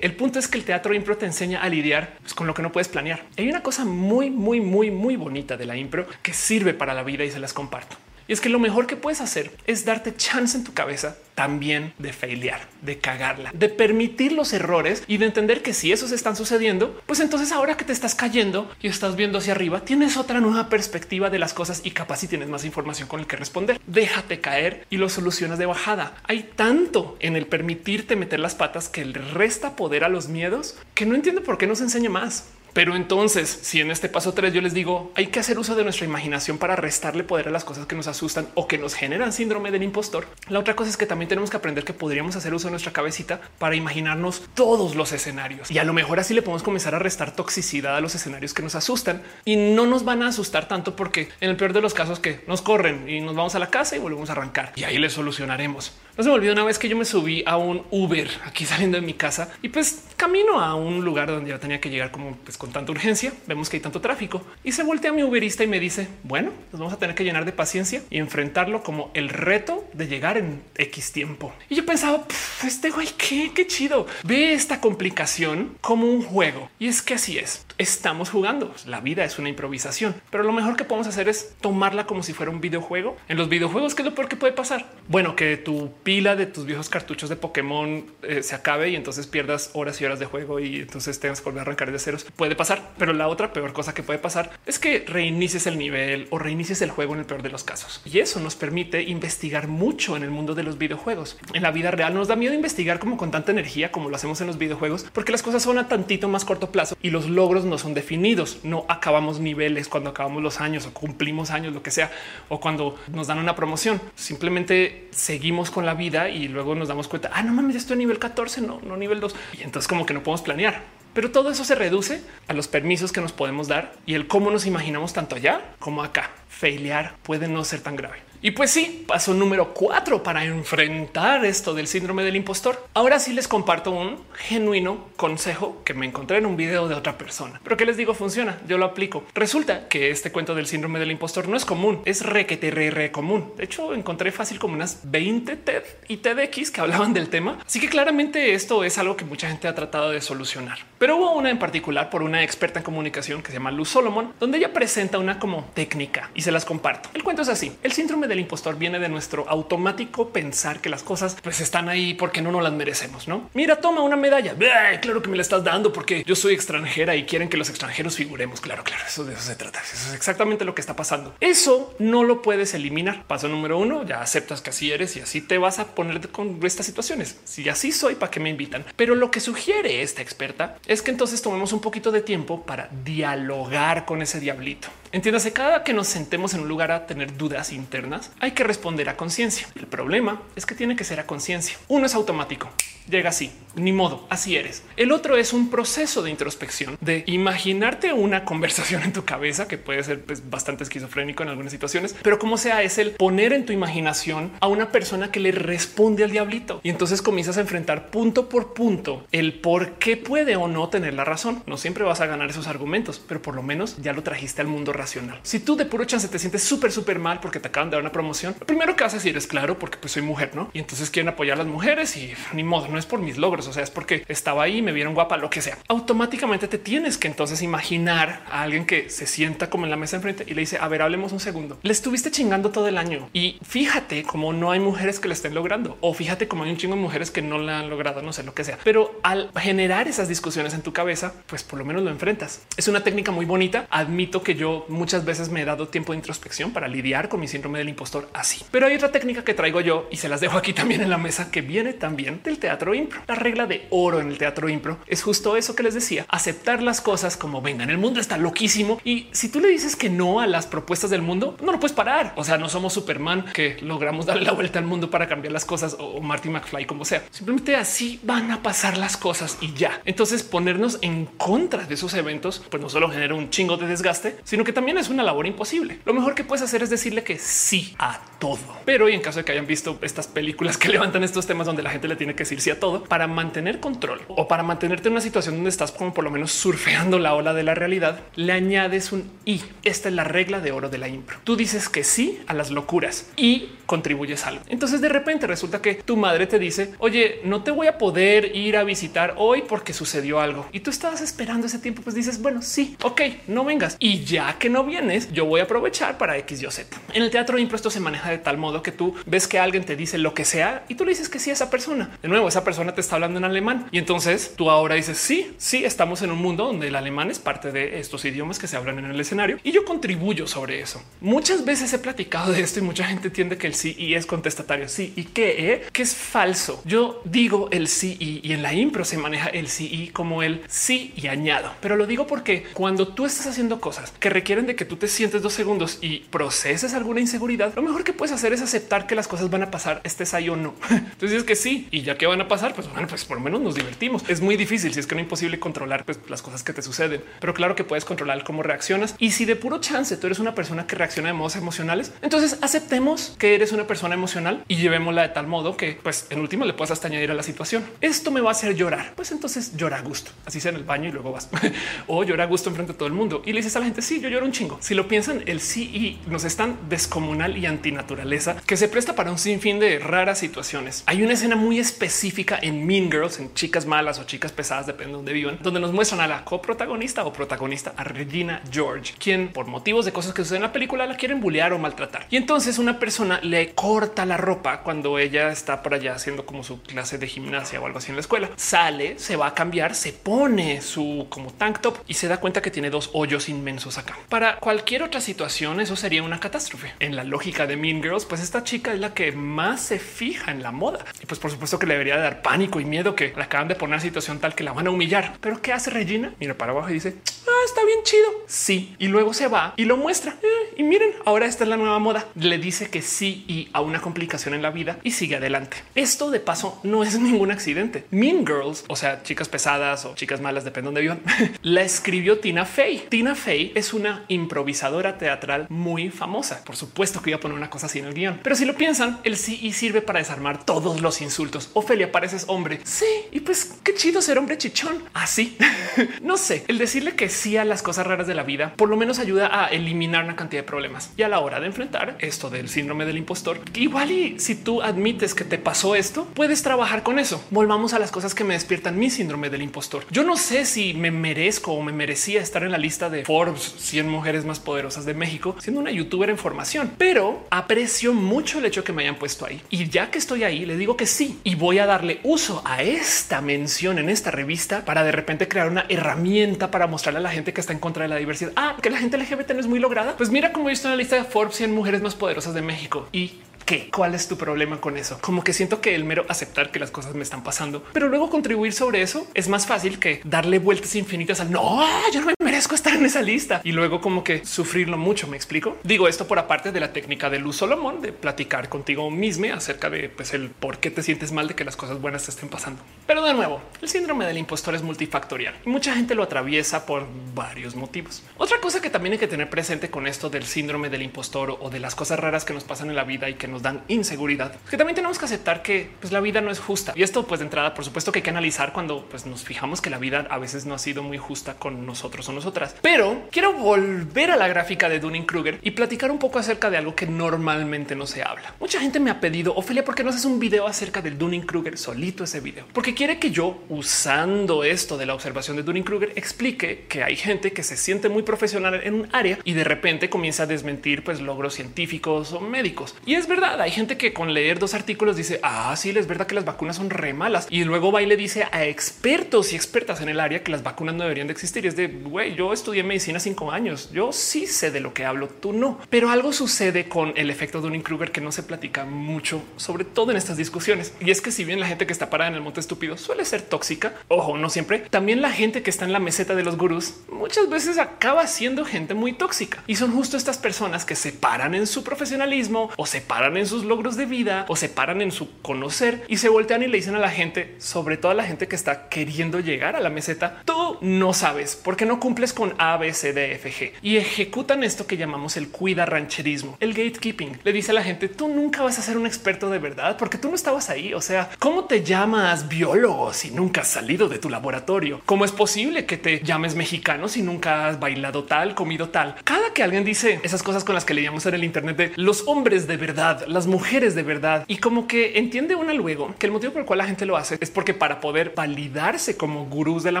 S1: El punto es que el teatro impro te enseña a lidiar pues, con lo que no puedes planear. Hay una cosa muy, muy, muy, muy bonita de la impro que sirve para la vida y se las comparto. Y es que lo mejor que puedes hacer es darte chance en tu cabeza también de failear, de cagarla, de permitir los errores y de entender que si esos están sucediendo, pues entonces ahora que te estás cayendo y estás viendo hacia arriba, tienes otra nueva perspectiva de las cosas y capaz si tienes más información con el que responder. Déjate caer y lo solucionas de bajada. Hay tanto en el permitirte meter las patas que resta poder a los miedos que no entiendo por qué no se enseña más. Pero entonces, si en este paso 3 yo les digo, hay que hacer uso de nuestra imaginación para restarle poder a las cosas que nos asustan o que nos generan síndrome del impostor. La otra cosa es que también tenemos que aprender que podríamos hacer uso de nuestra cabecita para imaginarnos todos los escenarios. Y a lo mejor así le podemos comenzar a restar toxicidad a los escenarios que nos asustan y no nos van a asustar tanto porque en el peor de los casos que nos corren y nos vamos a la casa y volvemos a arrancar y ahí le solucionaremos. No se me olvidó una vez que yo me subí a un Uber aquí saliendo de mi casa y pues camino a un lugar donde yo tenía que llegar como pues con tanta urgencia. Vemos que hay tanto tráfico y se voltea a mi Uberista y me dice, bueno, nos vamos a tener que llenar de paciencia y enfrentarlo como el reto de llegar en X tiempo. Y yo pensaba, este güey, qué, qué chido. Ve esta complicación como un juego. Y es que así es. Estamos jugando. La vida es una improvisación, pero lo mejor que podemos hacer es tomarla como si fuera un videojuego. En los videojuegos, ¿qué es lo peor que puede pasar? Bueno, que tu pila de tus viejos cartuchos de Pokémon eh, se acabe y entonces pierdas horas y horas de juego y entonces tengas que volver a arrancar de ceros. Pasar, pero la otra peor cosa que puede pasar es que reinicies el nivel o reinicies el juego en el peor de los casos. Y eso nos permite investigar mucho en el mundo de los videojuegos. En la vida real nos da miedo investigar como con tanta energía como lo hacemos en los videojuegos, porque las cosas son a tantito más corto plazo y los logros no son definidos. No acabamos niveles cuando acabamos los años o cumplimos años, lo que sea, o cuando nos dan una promoción. Simplemente seguimos con la vida y luego nos damos cuenta, ah, no mames, estoy a nivel 14, no, no nivel 2. Y entonces como que no podemos planear. Pero todo eso se reduce a los permisos que nos podemos dar y el cómo nos imaginamos tanto allá como acá. Failear puede no ser tan grave. Y pues sí, paso número cuatro para enfrentar esto del síndrome del impostor. Ahora sí les comparto un genuino consejo que me encontré en un video de otra persona, pero que les digo funciona. Yo lo aplico. Resulta que este cuento del síndrome del impostor no es común, es requete re, re común. De hecho, encontré fácil como unas 20 TED y TEDx que hablaban del tema. Así que claramente esto es algo que mucha gente ha tratado de solucionar. Pero hubo una en particular por una experta en comunicación que se llama Luz Solomon, donde ella presenta una como técnica y se las comparto. El cuento es así. El síndrome del impostor viene de nuestro automático pensar que las cosas pues están ahí porque no nos las merecemos. No mira, toma una medalla. claro que me la estás dando porque yo soy extranjera y quieren que los extranjeros figuremos. Claro, claro, eso de eso se trata. Eso es exactamente lo que está pasando. Eso no lo puedes eliminar. Paso número uno, ya aceptas que así eres y así te vas a poner con estas situaciones. Si así soy, ¿para qué me invitan? Pero lo que sugiere esta experta es que entonces tomemos un poquito de tiempo para dialogar con ese diablito. Entiéndase, cada que nos sentemos en un lugar a tener dudas internas, hay que responder a conciencia. El problema es que tiene que ser a conciencia. Uno es automático llega así, ni modo, así eres. El otro es un proceso de introspección, de imaginarte una conversación en tu cabeza que puede ser pues, bastante esquizofrénico en algunas situaciones, pero como sea, es el poner en tu imaginación a una persona que le responde al diablito y entonces comienzas a enfrentar punto por punto el por qué puede o no tener la razón. No siempre vas a ganar esos argumentos, pero por lo menos ya lo trajiste al mundo racional. Si tú de puro chance te sientes súper, súper mal porque te acaban de dar una promoción, lo primero que vas a decir es claro, porque pues soy mujer, no? Y entonces quieren apoyar a las mujeres y ni modo, no es por mis logros, o sea, es porque estaba ahí, me vieron guapa, lo que sea. Automáticamente te tienes que entonces imaginar a alguien que se sienta como en la mesa enfrente y le dice, a ver, hablemos un segundo. Le estuviste chingando todo el año y fíjate cómo no hay mujeres que le estén logrando o fíjate cómo hay un chingo de mujeres que no la han logrado, no sé lo que sea. Pero al generar esas discusiones en tu cabeza, pues por lo menos lo enfrentas. Es una técnica muy bonita. Admito que yo muchas veces me he dado tiempo de introspección para lidiar con mi síndrome del impostor así. Pero hay otra técnica que traigo yo y se las dejo aquí también en la mesa que viene también del teatro impro. La regla de oro en el teatro impro es justo eso que les decía, aceptar las cosas como vengan. El mundo está loquísimo y si tú le dices que no a las propuestas del mundo, no lo puedes parar. O sea, no somos Superman que logramos darle la vuelta al mundo para cambiar las cosas o Marty McFly, como sea. Simplemente así van a pasar las cosas y ya. Entonces ponernos en contra de esos eventos, pues no solo genera un chingo de desgaste, sino que también es una labor imposible. Lo mejor que puedes hacer es decirle que sí a todo. Pero y en caso de que hayan visto estas películas que levantan estos temas donde la gente le tiene que decir sí a todo para mantener control o para mantenerte en una situación donde estás como por lo menos surfeando la ola de la realidad, le añades un y. Esta es la regla de oro de la impro. Tú dices que sí a las locuras y contribuyes algo. Entonces de repente resulta que tu madre te dice, oye, no te voy a poder ir a visitar hoy porque sucedió algo y tú estabas esperando ese tiempo, pues dices, bueno, sí, ok, no vengas. Y ya que no vienes, yo voy a aprovechar para X, Y, Z. En el teatro impro esto se maneja de tal modo que tú ves que alguien te dice lo que sea y tú le dices que sí a esa persona. De nuevo, esa persona te está hablando en alemán y entonces tú ahora dices, sí, sí, estamos en un mundo donde el alemán es parte de estos idiomas que se hablan en el escenario y yo contribuyo sobre eso. Muchas veces he platicado de esto y mucha gente entiende que el sí y es contestatario. Sí y que, eh? que es falso. Yo digo el sí y, en la impro se maneja el sí y como el sí y añado, pero lo digo porque cuando tú estás haciendo cosas que requieren de que tú te sientes dos segundos y proceses alguna inseguridad, lo mejor que puedes hacer es aceptar que las cosas van a pasar, estés ahí o no. Entonces es que sí y ya que van a pasar, pues bueno, pues por lo menos nos divertimos. Es muy difícil si es que no es imposible controlar pues, las cosas que te suceden, pero claro que puedes controlar cómo reaccionas y si de puro chance tú eres una persona que reacciona de modos emocionales, entonces aceptemos que eres una persona emocional y llevémosla de tal modo que pues en último le puedas hasta añadir a la situación. Esto me va a hacer llorar. Pues entonces llora a gusto, así sea en el baño y luego vas o llora a gusto enfrente de todo el mundo y le dices a la gente sí, yo lloro un chingo. Si lo piensan, el sí y nos están descomunal y antinaturaleza que se presta para un sinfín de raras situaciones. Hay una escena muy específica en Mean Girls, en chicas malas o chicas pesadas, depende de dónde vivan, donde nos muestran a la coprotagonista o protagonista, a Regina George, quien por motivos de cosas que suceden en la película la quieren bullear o maltratar. Y entonces una persona le corta la ropa cuando ella está por allá haciendo como su clase de gimnasia o algo así en la escuela. Sale, se va a cambiar, se pone su como tank top y se da cuenta que tiene dos hoyos inmensos acá. Cualquier otra situación, eso sería una catástrofe. En la lógica de Mean Girls, pues esta chica es la que más se fija en la moda. Y pues por supuesto que le debería dar pánico y miedo que la acaban de poner situación tal que la van a humillar. Pero ¿qué hace Regina? Mira para abajo y dice, ah, está bien chido. Sí. Y luego se va y lo muestra. Eh, y miren, ahora esta es la nueva moda. Le dice que sí y a una complicación en la vida y sigue adelante. Esto de paso no es ningún accidente. Mean Girls, o sea, chicas pesadas o chicas malas, depende de dónde vivan, la escribió Tina Fey. Tina Fey es una improvisadora teatral muy famosa. Por supuesto que iba a poner una cosa así en el guion, pero si lo piensan, el sí y sirve para desarmar todos los insultos. Ofelia, pareces hombre. Sí, y pues qué chido ser hombre chichón. Así no sé, el decirle que sí a las cosas raras de la vida por lo menos ayuda a eliminar una cantidad de problemas. Y a la hora de enfrentar esto del síndrome del impostor, igual y si tú admites que te pasó esto, puedes trabajar con eso. Volvamos a las cosas que me despiertan mi síndrome del impostor. Yo no sé si me merezco o me merecía estar en la lista de Forbes 100 mujeres más poderosas de México siendo una youtuber en formación, pero aprecio mucho el hecho que me hayan puesto ahí. Y ya que estoy ahí, le digo que sí y voy a darle uso a esta mención en esta revista para de repente crear una herramienta para mostrarle a la gente que está en contra de la diversidad. Ah, que la gente LGBT no es muy lograda. Pues mira cómo yo estoy en la lista de Forbes 100 mujeres más poderosas de México y qué? ¿Cuál es tu problema con eso? Como que siento que el mero aceptar que las cosas me están pasando, pero luego contribuir sobre eso es más fácil que darle vueltas infinitas al no, yo no me merezco estar en esa lista y luego como que sufrirlo mucho. Me explico. Digo esto por aparte de la técnica de Luz Solomón de platicar contigo mismo acerca de pues, el por qué te sientes mal de que las cosas buenas te estén pasando. Pero de nuevo, el síndrome del impostor es multifactorial y mucha gente lo atraviesa por varios motivos. Otra cosa que también hay que tener presente con esto del síndrome del impostor o de las cosas raras que nos pasan en la vida y que nos dan inseguridad, que también tenemos que aceptar que pues, la vida no es justa. Y esto, pues de entrada, por supuesto que hay que analizar cuando pues, nos fijamos que la vida a veces no ha sido muy justa con nosotros o nosotras. Pero quiero volver a la gráfica de Dunning Kruger y platicar un poco acerca de algo que normalmente no se habla. Mucha gente me ha pedido, Ophelia, ¿por qué no haces un video acerca del Dunning Kruger solito ese video? Porque quiere que yo, usando esto de la observación de Dunning Kruger, explique que hay gente que se siente muy profesional en un área y de repente comienza a desmentir pues logros científicos o médicos. Y es verdad, hay gente que con leer dos artículos dice, ah, sí, es verdad que las vacunas son re malas. Y luego va y le dice a expertos y expertas en el área que las vacunas no deberían de existir. Y es de, güey, yo estudié medicina cinco años, yo sí sé de lo que hablo, tú no. Pero algo sucede con el efecto de un Kruger que no se platica mucho, sobre todo en estas discusiones. Y es que si bien la gente que está parada en el monte estúpido suele ser tóxica, ojo, no siempre, también la gente que está en la meseta de los gurús muchas veces acaba siendo gente muy tóxica. Y son justo estas personas que se paran en su profesionalismo o se paran en sus logros de vida o se paran en su conocer y se voltean y le dicen a la gente, sobre todo a la gente que está queriendo llegar a la meseta, tú no sabes porque no cumples con A, B, C, D, F, G y ejecutan esto que llamamos el cuida rancherismo, el gatekeeping. Le dice a la gente, tú nunca vas a ser un experto de verdad porque tú no estabas ahí. O sea, ¿cómo te llamas biólogo si nunca has salido de tu laboratorio? ¿Cómo es posible que te llames mexicano si nunca has bailado tal, comido tal? Cada que alguien dice esas cosas con las que leíamos en el Internet de los hombres de verdad, las mujeres de verdad y como que entiende una luego que el motivo por el cual la gente lo hace es porque para poder validarse como gurús de la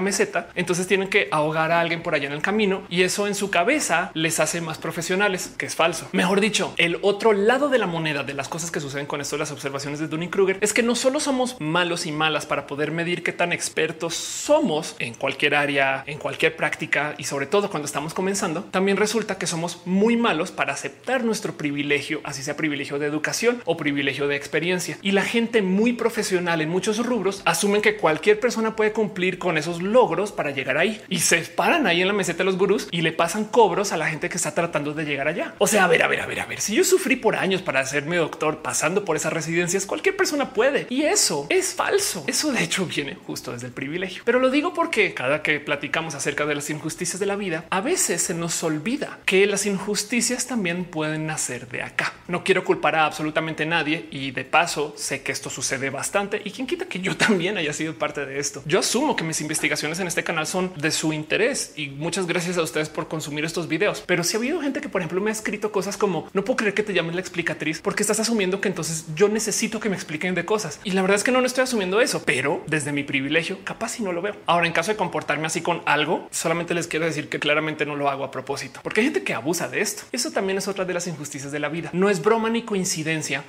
S1: meseta, entonces tienen que ahogar a alguien por allá en el camino y eso en su cabeza les hace más profesionales, que es falso. Mejor dicho, el otro lado de la moneda de las cosas que suceden con esto las observaciones de Dunning Kruger es que no solo somos malos y malas para poder medir qué tan expertos somos en cualquier área, en cualquier práctica y sobre todo cuando estamos comenzando, también resulta que somos muy malos para aceptar nuestro privilegio, así sea privilegio de educación o privilegio de experiencia. Y la gente muy profesional en muchos rubros asumen que cualquier persona puede cumplir con esos logros para llegar ahí y se paran ahí en la meseta de los gurús y le pasan cobros a la gente que está tratando de llegar allá. O sea, a ver, a ver, a ver, a ver, si yo sufrí por años para hacerme doctor pasando por esas residencias, cualquier persona puede. Y eso es falso. Eso de hecho viene justo desde el privilegio. Pero lo digo porque cada que platicamos acerca de las injusticias de la vida, a veces se nos olvida que las injusticias también pueden nacer de acá. No quiero culpar a absolutamente nadie y de paso sé que esto sucede bastante y quien quita que yo también haya sido parte de esto. Yo asumo que mis investigaciones en este canal son de su interés y muchas gracias a ustedes por consumir estos videos. Pero si ha habido gente que, por ejemplo, me ha escrito cosas como no puedo creer que te llames la explicatriz porque estás asumiendo que entonces yo necesito que me expliquen de cosas. Y la verdad es que no, no estoy asumiendo eso, pero desde mi privilegio, capaz si no lo veo. Ahora, en caso de comportarme así con algo, solamente les quiero decir que claramente no lo hago a propósito, porque hay gente que abusa de esto. Eso también es otra de las injusticias de la vida. No es broma ni coincidencia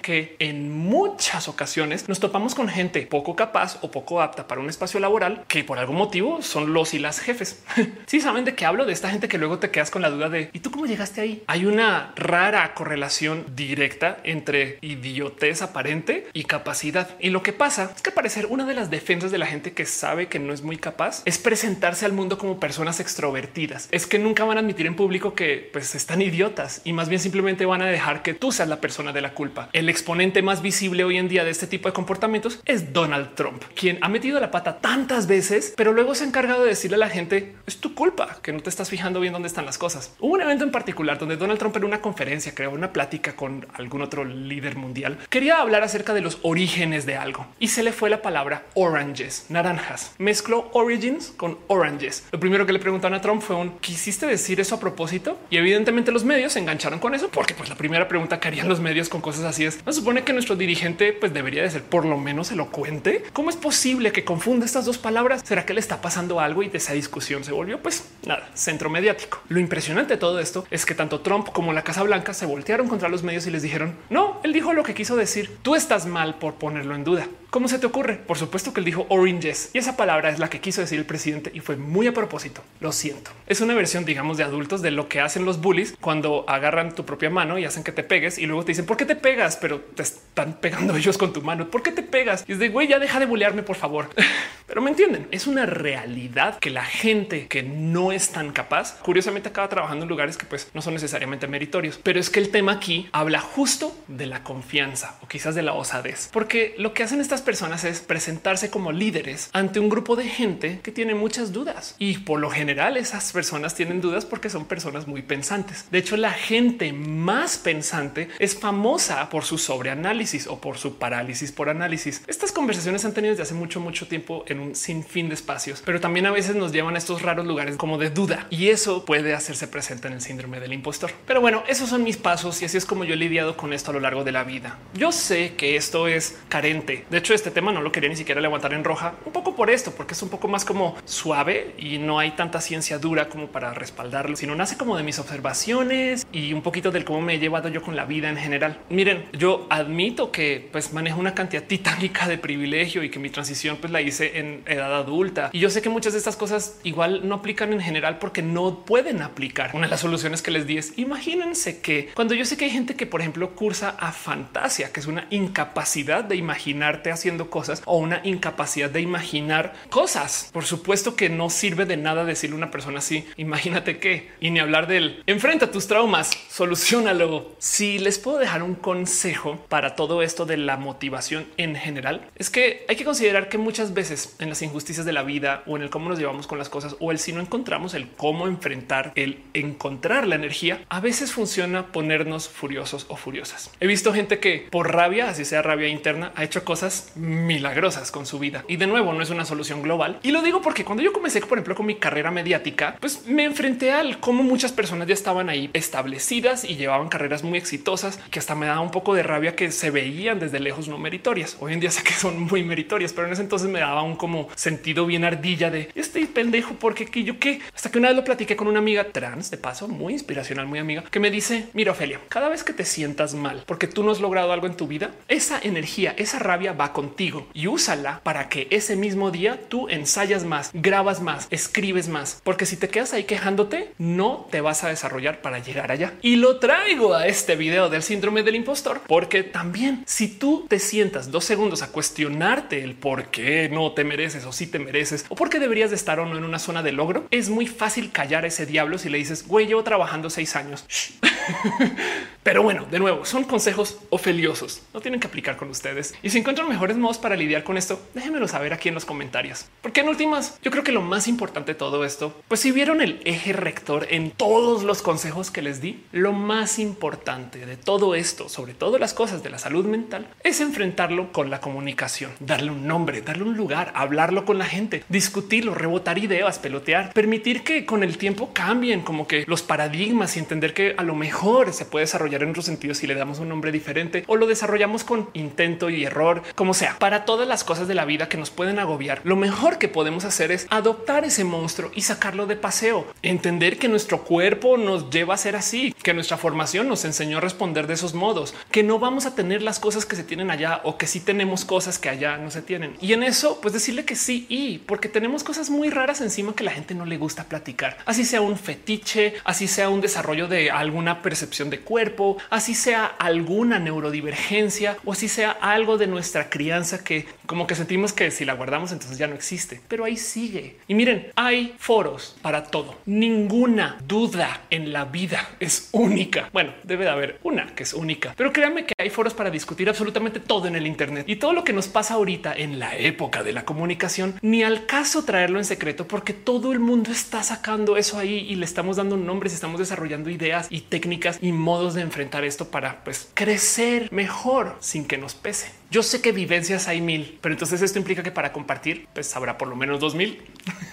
S1: que en muchas ocasiones nos topamos con gente poco capaz o poco apta para un espacio laboral que por algún motivo son los y las jefes. Si saben de qué hablo de esta gente que luego te quedas con la duda de ¿y tú cómo llegaste ahí? Hay una rara correlación directa entre idiotez aparente y capacidad. Y lo que pasa es que parecer una de las defensas de la gente que sabe que no es muy capaz es presentarse al mundo como personas extrovertidas. Es que nunca van a admitir en público que pues están idiotas y más bien simplemente van a dejar que tus usas la persona de la culpa. El exponente más visible hoy en día de este tipo de comportamientos es Donald Trump, quien ha metido la pata tantas veces, pero luego se ha encargado de decirle a la gente es tu culpa que no te estás fijando bien dónde están las cosas. Hubo un evento en particular donde Donald Trump en una conferencia, creó una plática con algún otro líder mundial, quería hablar acerca de los orígenes de algo y se le fue la palabra oranges, naranjas. Mezcló origins con oranges. Lo primero que le preguntaron a Trump fue un quisiste decir eso a propósito y evidentemente los medios se engancharon con eso porque pues la primera pregunta que harían los medios cosas así es no supone que nuestro dirigente pues debería de ser por lo menos elocuente. ¿Cómo es posible que confunda estas dos palabras? ¿Será que le está pasando algo y de esa discusión se volvió pues nada, centro mediático? Lo impresionante de todo esto es que tanto Trump como la Casa Blanca se voltearon contra los medios y les dijeron no, él dijo lo que quiso decir. Tú estás mal por ponerlo en duda. ¿Cómo se te ocurre? Por supuesto que él dijo oranges y esa palabra es la que quiso decir el presidente y fue muy a propósito. Lo siento. Es una versión, digamos, de adultos de lo que hacen los bullies cuando agarran tu propia mano y hacen que te pegues y luego te dicen por qué te pegas, pero te están pegando ellos con tu mano. ¿Por qué te pegas? Y es de güey, ya deja de bullearme, por favor. pero me entienden. Es una realidad que la gente que no es tan capaz, curiosamente acaba trabajando en lugares que pues no son necesariamente meritorios. Pero es que el tema aquí habla justo de la confianza o quizás de la osadez, porque lo que hacen estas personas es presentarse como líderes ante un grupo de gente que tiene muchas dudas y por lo general esas personas tienen dudas porque son personas muy pensantes. De hecho, la gente más pensante es famosa por su sobreanálisis o por su parálisis por análisis. Estas conversaciones han tenido desde hace mucho, mucho tiempo en un sinfín de espacios, pero también a veces nos llevan a estos raros lugares como de duda y eso puede hacerse presente en el síndrome del impostor. Pero bueno, esos son mis pasos y así es como yo he lidiado con esto a lo largo de la vida. Yo sé que esto es carente. De hecho, este tema no lo quería ni siquiera levantar en roja, un poco por esto, porque es un poco más como suave y no hay tanta ciencia dura como para respaldarlo, sino nace como de mis observaciones y un poquito del cómo me he llevado yo con la vida en general. Miren, yo admito que pues manejo una cantidad titánica de privilegio y que mi transición pues la hice en edad adulta. Y yo sé que muchas de estas cosas igual no aplican en general porque no pueden aplicar. Una de las soluciones que les di es imagínense que cuando yo sé que hay gente que por ejemplo cursa a fantasía, que es una incapacidad de imaginarte haciendo cosas o una incapacidad de imaginar cosas. Por supuesto que no sirve de nada decirle a una persona así, imagínate que, y ni hablar del enfrenta tus traumas, solucionalo. Si les puedo dejar un consejo para todo esto de la motivación en general, es que hay que considerar que muchas veces en las injusticias de la vida o en el cómo nos llevamos con las cosas o el si no encontramos el cómo enfrentar, el encontrar la energía, a veces funciona ponernos furiosos o furiosas. He visto gente que por rabia, así sea rabia interna, ha hecho cosas milagrosas con su vida. Y de nuevo, no es una solución global. Y lo digo porque cuando yo comencé, por ejemplo, con mi carrera mediática, pues me enfrenté al cómo muchas personas ya estaban ahí establecidas y llevaban carreras muy exitosas, que hasta me daba un poco de rabia que se veían desde lejos no meritorias. Hoy en día sé que son muy meritorias, pero en ese entonces me daba un como sentido bien ardilla de este pendejo, porque que yo qué, hasta que una vez lo platiqué con una amiga trans de paso, muy inspiracional, muy amiga, que me dice, mira Ofelia, cada vez que te sientas mal porque tú no has logrado algo en tu vida, esa energía, esa rabia va contigo y úsala para que ese mismo día tú ensayas más, grabas más, escribes más, porque si te quedas ahí quejándote, no te vas a desarrollar para llegar allá. Y lo traigo a este video del síndrome del impostor, porque también si tú te sientas dos segundos a cuestionarte el por qué no te mereces o si te mereces o por qué deberías de estar o no en una zona de logro, es muy fácil callar a ese diablo si le dices, güey, llevo trabajando seis años. Pero bueno, de nuevo, son consejos ofeliosos. No tienen que aplicar con ustedes. Y si encuentran mejores modos para lidiar con esto, déjenmelo saber aquí en los comentarios. Porque en últimas, yo creo que lo más importante de todo esto, pues si vieron el eje rector en todos los consejos que les di, lo más importante de todo esto, sobre todo las cosas de la salud mental, es enfrentarlo con la comunicación, darle un nombre, darle un lugar, hablarlo con la gente, discutirlo, rebotar ideas, pelotear, permitir que con el tiempo cambien como que los paradigmas y entender que a lo mejor se puede desarrollar en otros sentidos si le damos un nombre diferente o lo desarrollamos con intento y error, como sea. Para todas las cosas de la vida que nos pueden agobiar, lo mejor que podemos hacer es adoptar ese monstruo y sacarlo de paseo, entender que nuestro cuerpo nos lleva a ser así, que nuestra formación nos enseñó a responder de esos modos, que no vamos a tener las cosas que se tienen allá o que sí tenemos cosas que allá no se tienen. Y en eso, pues decirle que sí y porque tenemos cosas muy raras encima que la gente no le gusta platicar, así sea un fetiche, así sea un desarrollo de alguna percepción de cuerpo, así sea alguna neurodivergencia o así sea algo de nuestra crianza que como que sentimos que si la guardamos entonces ya no existe, pero ahí sigue. Y miren, hay foros para todo. Ninguna duda en la vida es única. Bueno, debe de haber una que es única. Pero créanme que hay foros para discutir absolutamente todo en el Internet y todo lo que nos pasa ahorita en la época de la comunicación, ni al caso traerlo en secreto porque todo el mundo está sacando eso ahí y le estamos dando nombres, estamos desarrollando ideas y técnicas y modos de enfrentar esto para pues, crecer mejor sin que nos pese. Yo sé que vivencias hay mil, pero entonces esto implica que para compartir, pues habrá por lo menos dos mil.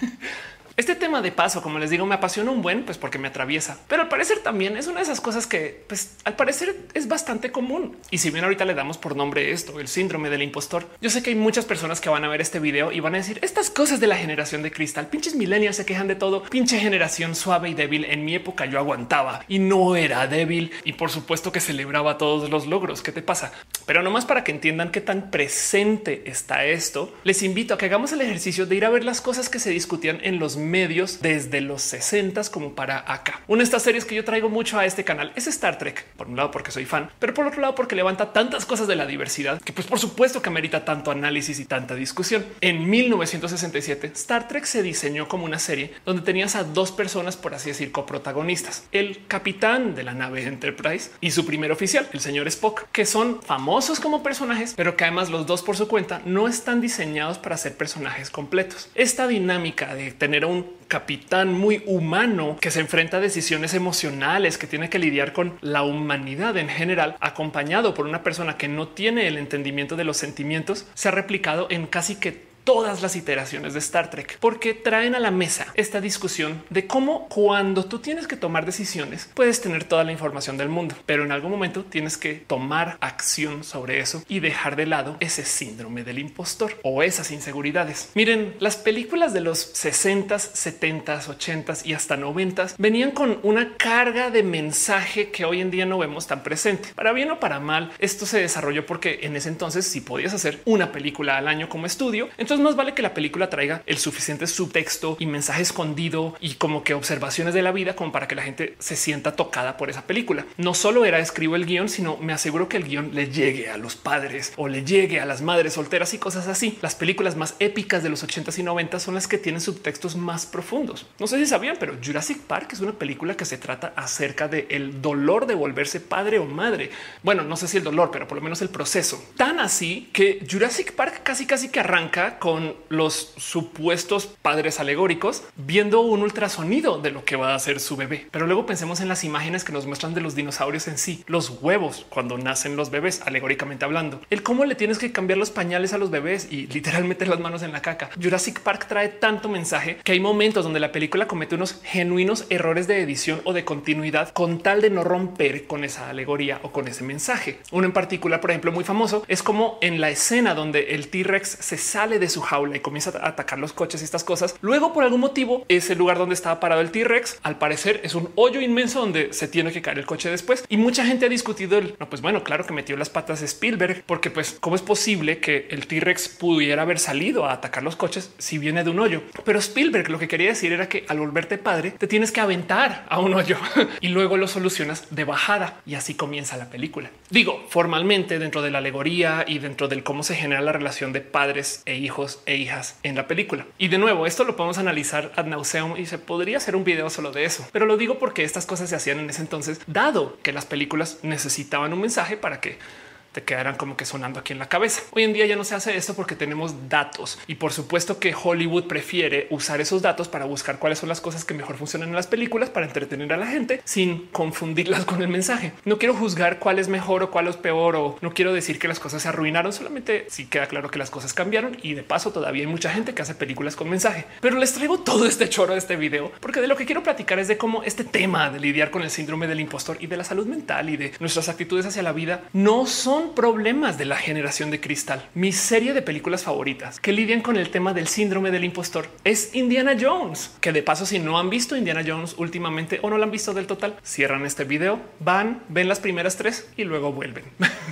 S1: Este tema de paso, como les digo, me apasiona un buen, pues porque me atraviesa, pero al parecer también es una de esas cosas que, pues al parecer es bastante común. Y si bien ahorita le damos por nombre esto, el síndrome del impostor, yo sé que hay muchas personas que van a ver este video y van a decir estas cosas de la generación de cristal, pinches millennials se quejan de todo, pinche generación suave y débil. En mi época yo aguantaba y no era débil y por supuesto que celebraba todos los logros. ¿Qué te pasa? Pero nomás para que entiendan qué tan presente está esto, les invito a que hagamos el ejercicio de ir a ver las cosas que se discutían en los medios desde los 60 como para acá. Una de estas series que yo traigo mucho a este canal es Star Trek, por un lado porque soy fan, pero por otro lado porque levanta tantas cosas de la diversidad que pues por supuesto que amerita tanto análisis y tanta discusión. En 1967 Star Trek se diseñó como una serie donde tenías a dos personas, por así decir, coprotagonistas, el capitán de la nave Enterprise y su primer oficial, el señor Spock, que son famosos como personajes, pero que además los dos por su cuenta no están diseñados para ser personajes completos. Esta dinámica de tener un capitán muy humano que se enfrenta a decisiones emocionales, que tiene que lidiar con la humanidad en general, acompañado por una persona que no tiene el entendimiento de los sentimientos, se ha replicado en casi que todas las iteraciones de Star Trek, porque traen a la mesa esta discusión de cómo cuando tú tienes que tomar decisiones puedes tener toda la información del mundo, pero en algún momento tienes que tomar acción sobre eso y dejar de lado ese síndrome del impostor o esas inseguridades. Miren, las películas de los 60, 70, 80 y hasta 90 venían con una carga de mensaje que hoy en día no vemos tan presente. Para bien o para mal, esto se desarrolló porque en ese entonces si podías hacer una película al año como estudio, entonces más vale que la película traiga el suficiente subtexto y mensaje escondido y como que observaciones de la vida como para que la gente se sienta tocada por esa película. No solo era escribo el guion, sino me aseguro que el guion le llegue a los padres o le llegue a las madres solteras y cosas así. Las películas más épicas de los 80s y 90 son las que tienen subtextos más profundos. No sé si sabían, pero Jurassic Park es una película que se trata acerca de el dolor de volverse padre o madre. Bueno, no sé si el dolor, pero por lo menos el proceso. Tan así que Jurassic Park casi casi que arranca los supuestos padres alegóricos viendo un ultrasonido de lo que va a hacer su bebé. Pero luego pensemos en las imágenes que nos muestran de los dinosaurios en sí, los huevos cuando nacen los bebés, alegóricamente hablando, el cómo le tienes que cambiar los pañales a los bebés y literalmente las manos en la caca. Jurassic Park trae tanto mensaje que hay momentos donde la película comete unos genuinos errores de edición o de continuidad con tal de no romper con esa alegoría o con ese mensaje. Uno en particular, por ejemplo, muy famoso es como en la escena donde el T-Rex se sale de su jaula y comienza a atacar los coches y estas cosas. Luego, por algún motivo, ese lugar donde estaba parado el T-Rex, al parecer es un hoyo inmenso donde se tiene que caer el coche después. Y mucha gente ha discutido el no, pues bueno, claro que metió las patas Spielberg, porque pues cómo es posible que el T-Rex pudiera haber salido a atacar los coches si viene de un hoyo. Pero Spielberg lo que quería decir era que al volverte padre te tienes que aventar a un hoyo y luego lo solucionas de bajada y así comienza la película. Digo formalmente dentro de la alegoría y dentro del cómo se genera la relación de padres e hijos e hijas en la película. Y de nuevo, esto lo podemos analizar ad nauseum y se podría hacer un video solo de eso. Pero lo digo porque estas cosas se hacían en ese entonces, dado que las películas necesitaban un mensaje para que te quedarán como que sonando aquí en la cabeza. Hoy en día ya no se hace esto porque tenemos datos y por supuesto que Hollywood prefiere usar esos datos para buscar cuáles son las cosas que mejor funcionan en las películas para entretener a la gente sin confundirlas con el mensaje. No quiero juzgar cuál es mejor o cuál es peor o no quiero decir que las cosas se arruinaron, solamente si queda claro que las cosas cambiaron y de paso todavía hay mucha gente que hace películas con mensaje. Pero les traigo todo este choro de este video porque de lo que quiero platicar es de cómo este tema de lidiar con el síndrome del impostor y de la salud mental y de nuestras actitudes hacia la vida no son problemas de la generación de cristal. Mi serie de películas favoritas que lidian con el tema del síndrome del impostor es Indiana Jones, que de paso si no han visto Indiana Jones últimamente o no la han visto del total, cierran este video, van, ven las primeras tres y luego vuelven.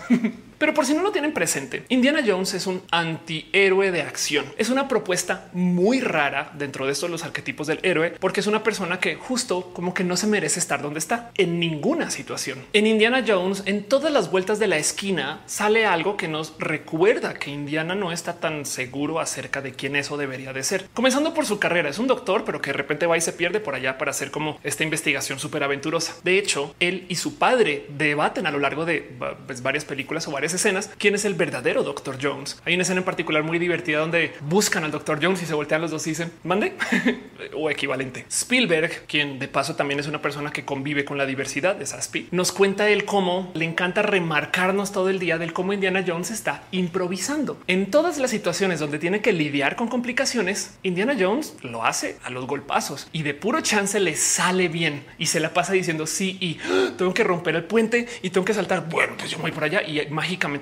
S1: Pero por si no lo tienen presente, Indiana Jones es un antihéroe de acción. Es una propuesta muy rara dentro de estos los arquetipos del héroe, porque es una persona que justo como que no se merece estar donde está en ninguna situación. En Indiana Jones, en todas las vueltas de la esquina sale algo que nos recuerda que Indiana no está tan seguro acerca de quién eso debería de ser. Comenzando por su carrera, es un doctor, pero que de repente va y se pierde por allá para hacer como esta investigación súper aventurosa. De hecho, él y su padre debaten a lo largo de pues, varias películas o varias escenas quién es el verdadero Doctor Jones. Hay una escena en particular muy divertida donde buscan al Doctor Jones y se voltean los dos y dicen mande o equivalente. Spielberg, quien de paso también es una persona que convive con la diversidad de Saspi, nos cuenta él cómo le encanta remarcarnos todo el día del cómo Indiana Jones está improvisando en todas las situaciones donde tiene que lidiar con complicaciones. Indiana Jones lo hace a los golpazos y de puro chance le sale bien y se la pasa diciendo sí y tengo que romper el puente y tengo que saltar. Bueno, pues yo voy por allá y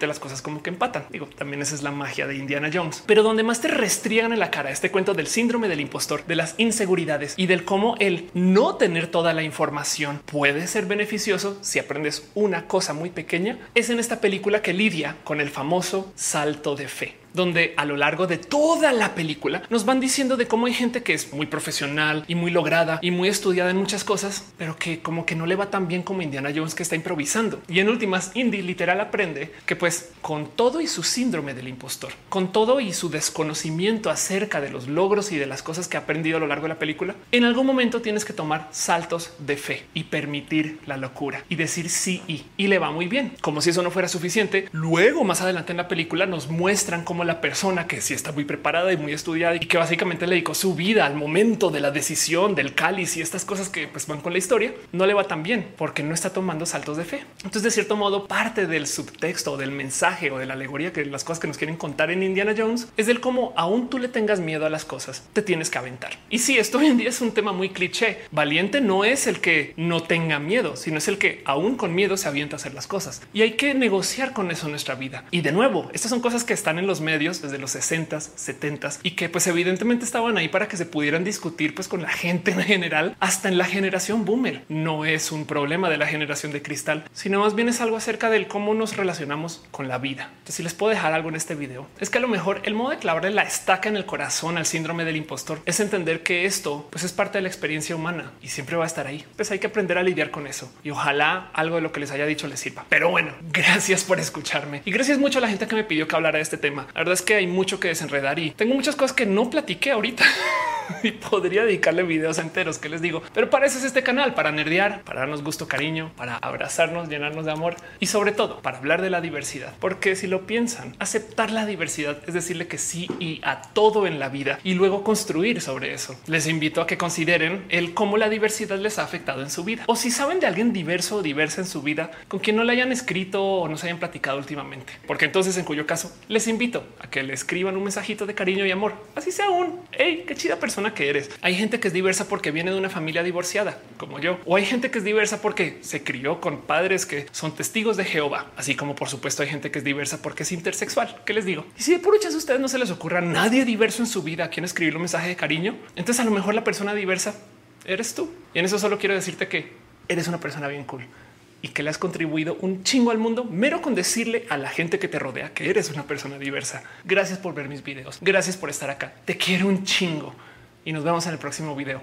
S1: las cosas como que empatan. Digo, también esa es la magia de Indiana Jones, pero donde más te restriegan en la cara este cuento del síndrome del impostor, de las inseguridades y del cómo el no tener toda la información puede ser beneficioso si aprendes una cosa muy pequeña, es en esta película que lidia con el famoso salto de fe donde a lo largo de toda la película nos van diciendo de cómo hay gente que es muy profesional y muy lograda y muy estudiada en muchas cosas, pero que como que no le va tan bien como Indiana Jones que está improvisando. Y en últimas, Indy literal aprende que pues con todo y su síndrome del impostor, con todo y su desconocimiento acerca de los logros y de las cosas que ha aprendido a lo largo de la película, en algún momento tienes que tomar saltos de fe y permitir la locura y decir sí y, y le va muy bien. Como si eso no fuera suficiente. Luego más adelante en la película nos muestran cómo la persona que sí está muy preparada y muy estudiada y que básicamente le dedicó su vida al momento de la decisión del cáliz y estas cosas que pues, van con la historia, no le va tan bien porque no está tomando saltos de fe. Entonces, de cierto modo, parte del subtexto o del mensaje o de la alegoría que las cosas que nos quieren contar en Indiana Jones es del cómo aún tú le tengas miedo a las cosas, te tienes que aventar. Y si esto hoy en día es un tema muy cliché, valiente no es el que no tenga miedo, sino es el que aún con miedo se avienta a hacer las cosas y hay que negociar con eso nuestra vida. Y de nuevo, estas son cosas que están en los medios desde los 60, 70 y que pues evidentemente estaban ahí para que se pudieran discutir pues con la gente en general, hasta en la generación boomer. No es un problema de la generación de cristal, sino más bien es algo acerca del cómo nos relacionamos con la vida. Entonces, si les puedo dejar algo en este video, es que a lo mejor el modo de clavarle la estaca en el corazón al síndrome del impostor es entender que esto pues es parte de la experiencia humana y siempre va a estar ahí. Pues hay que aprender a lidiar con eso y ojalá algo de lo que les haya dicho les sirva. Pero bueno, gracias por escucharme y gracias mucho a la gente que me pidió que hablara de este tema. La verdad es que hay mucho que desenredar y tengo muchas cosas que no platiqué ahorita y podría dedicarle videos enteros que les digo, pero para eso es este canal, para nerdear, para darnos gusto, cariño, para abrazarnos, llenarnos de amor y sobre todo para hablar de la diversidad. Porque si lo piensan, aceptar la diversidad es decirle que sí y a todo en la vida y luego construir sobre eso. Les invito a que consideren el cómo la diversidad les ha afectado en su vida o si saben de alguien diverso o diversa en su vida con quien no le hayan escrito o no se hayan platicado últimamente, porque entonces en cuyo caso les invito a que le escriban un mensajito de cariño y amor. Así sea un hey, qué chida persona que eres. Hay gente que es diversa porque viene de una familia divorciada, como yo, o hay gente que es diversa porque se crió con padres que son testigos de Jehová, así como por supuesto hay gente que es diversa porque es intersexual. ¿Qué les digo? Y si de puro a ustedes no se les ocurra nadie diverso en su vida a quien escribir un mensaje de cariño, entonces a lo mejor la persona diversa eres tú. Y en eso solo quiero decirte que eres una persona bien cool y que le has contribuido un chingo al mundo, mero con decirle a la gente que te rodea que eres una persona diversa. Gracias por ver mis videos. Gracias por estar acá. Te quiero un chingo y nos vemos en el próximo video.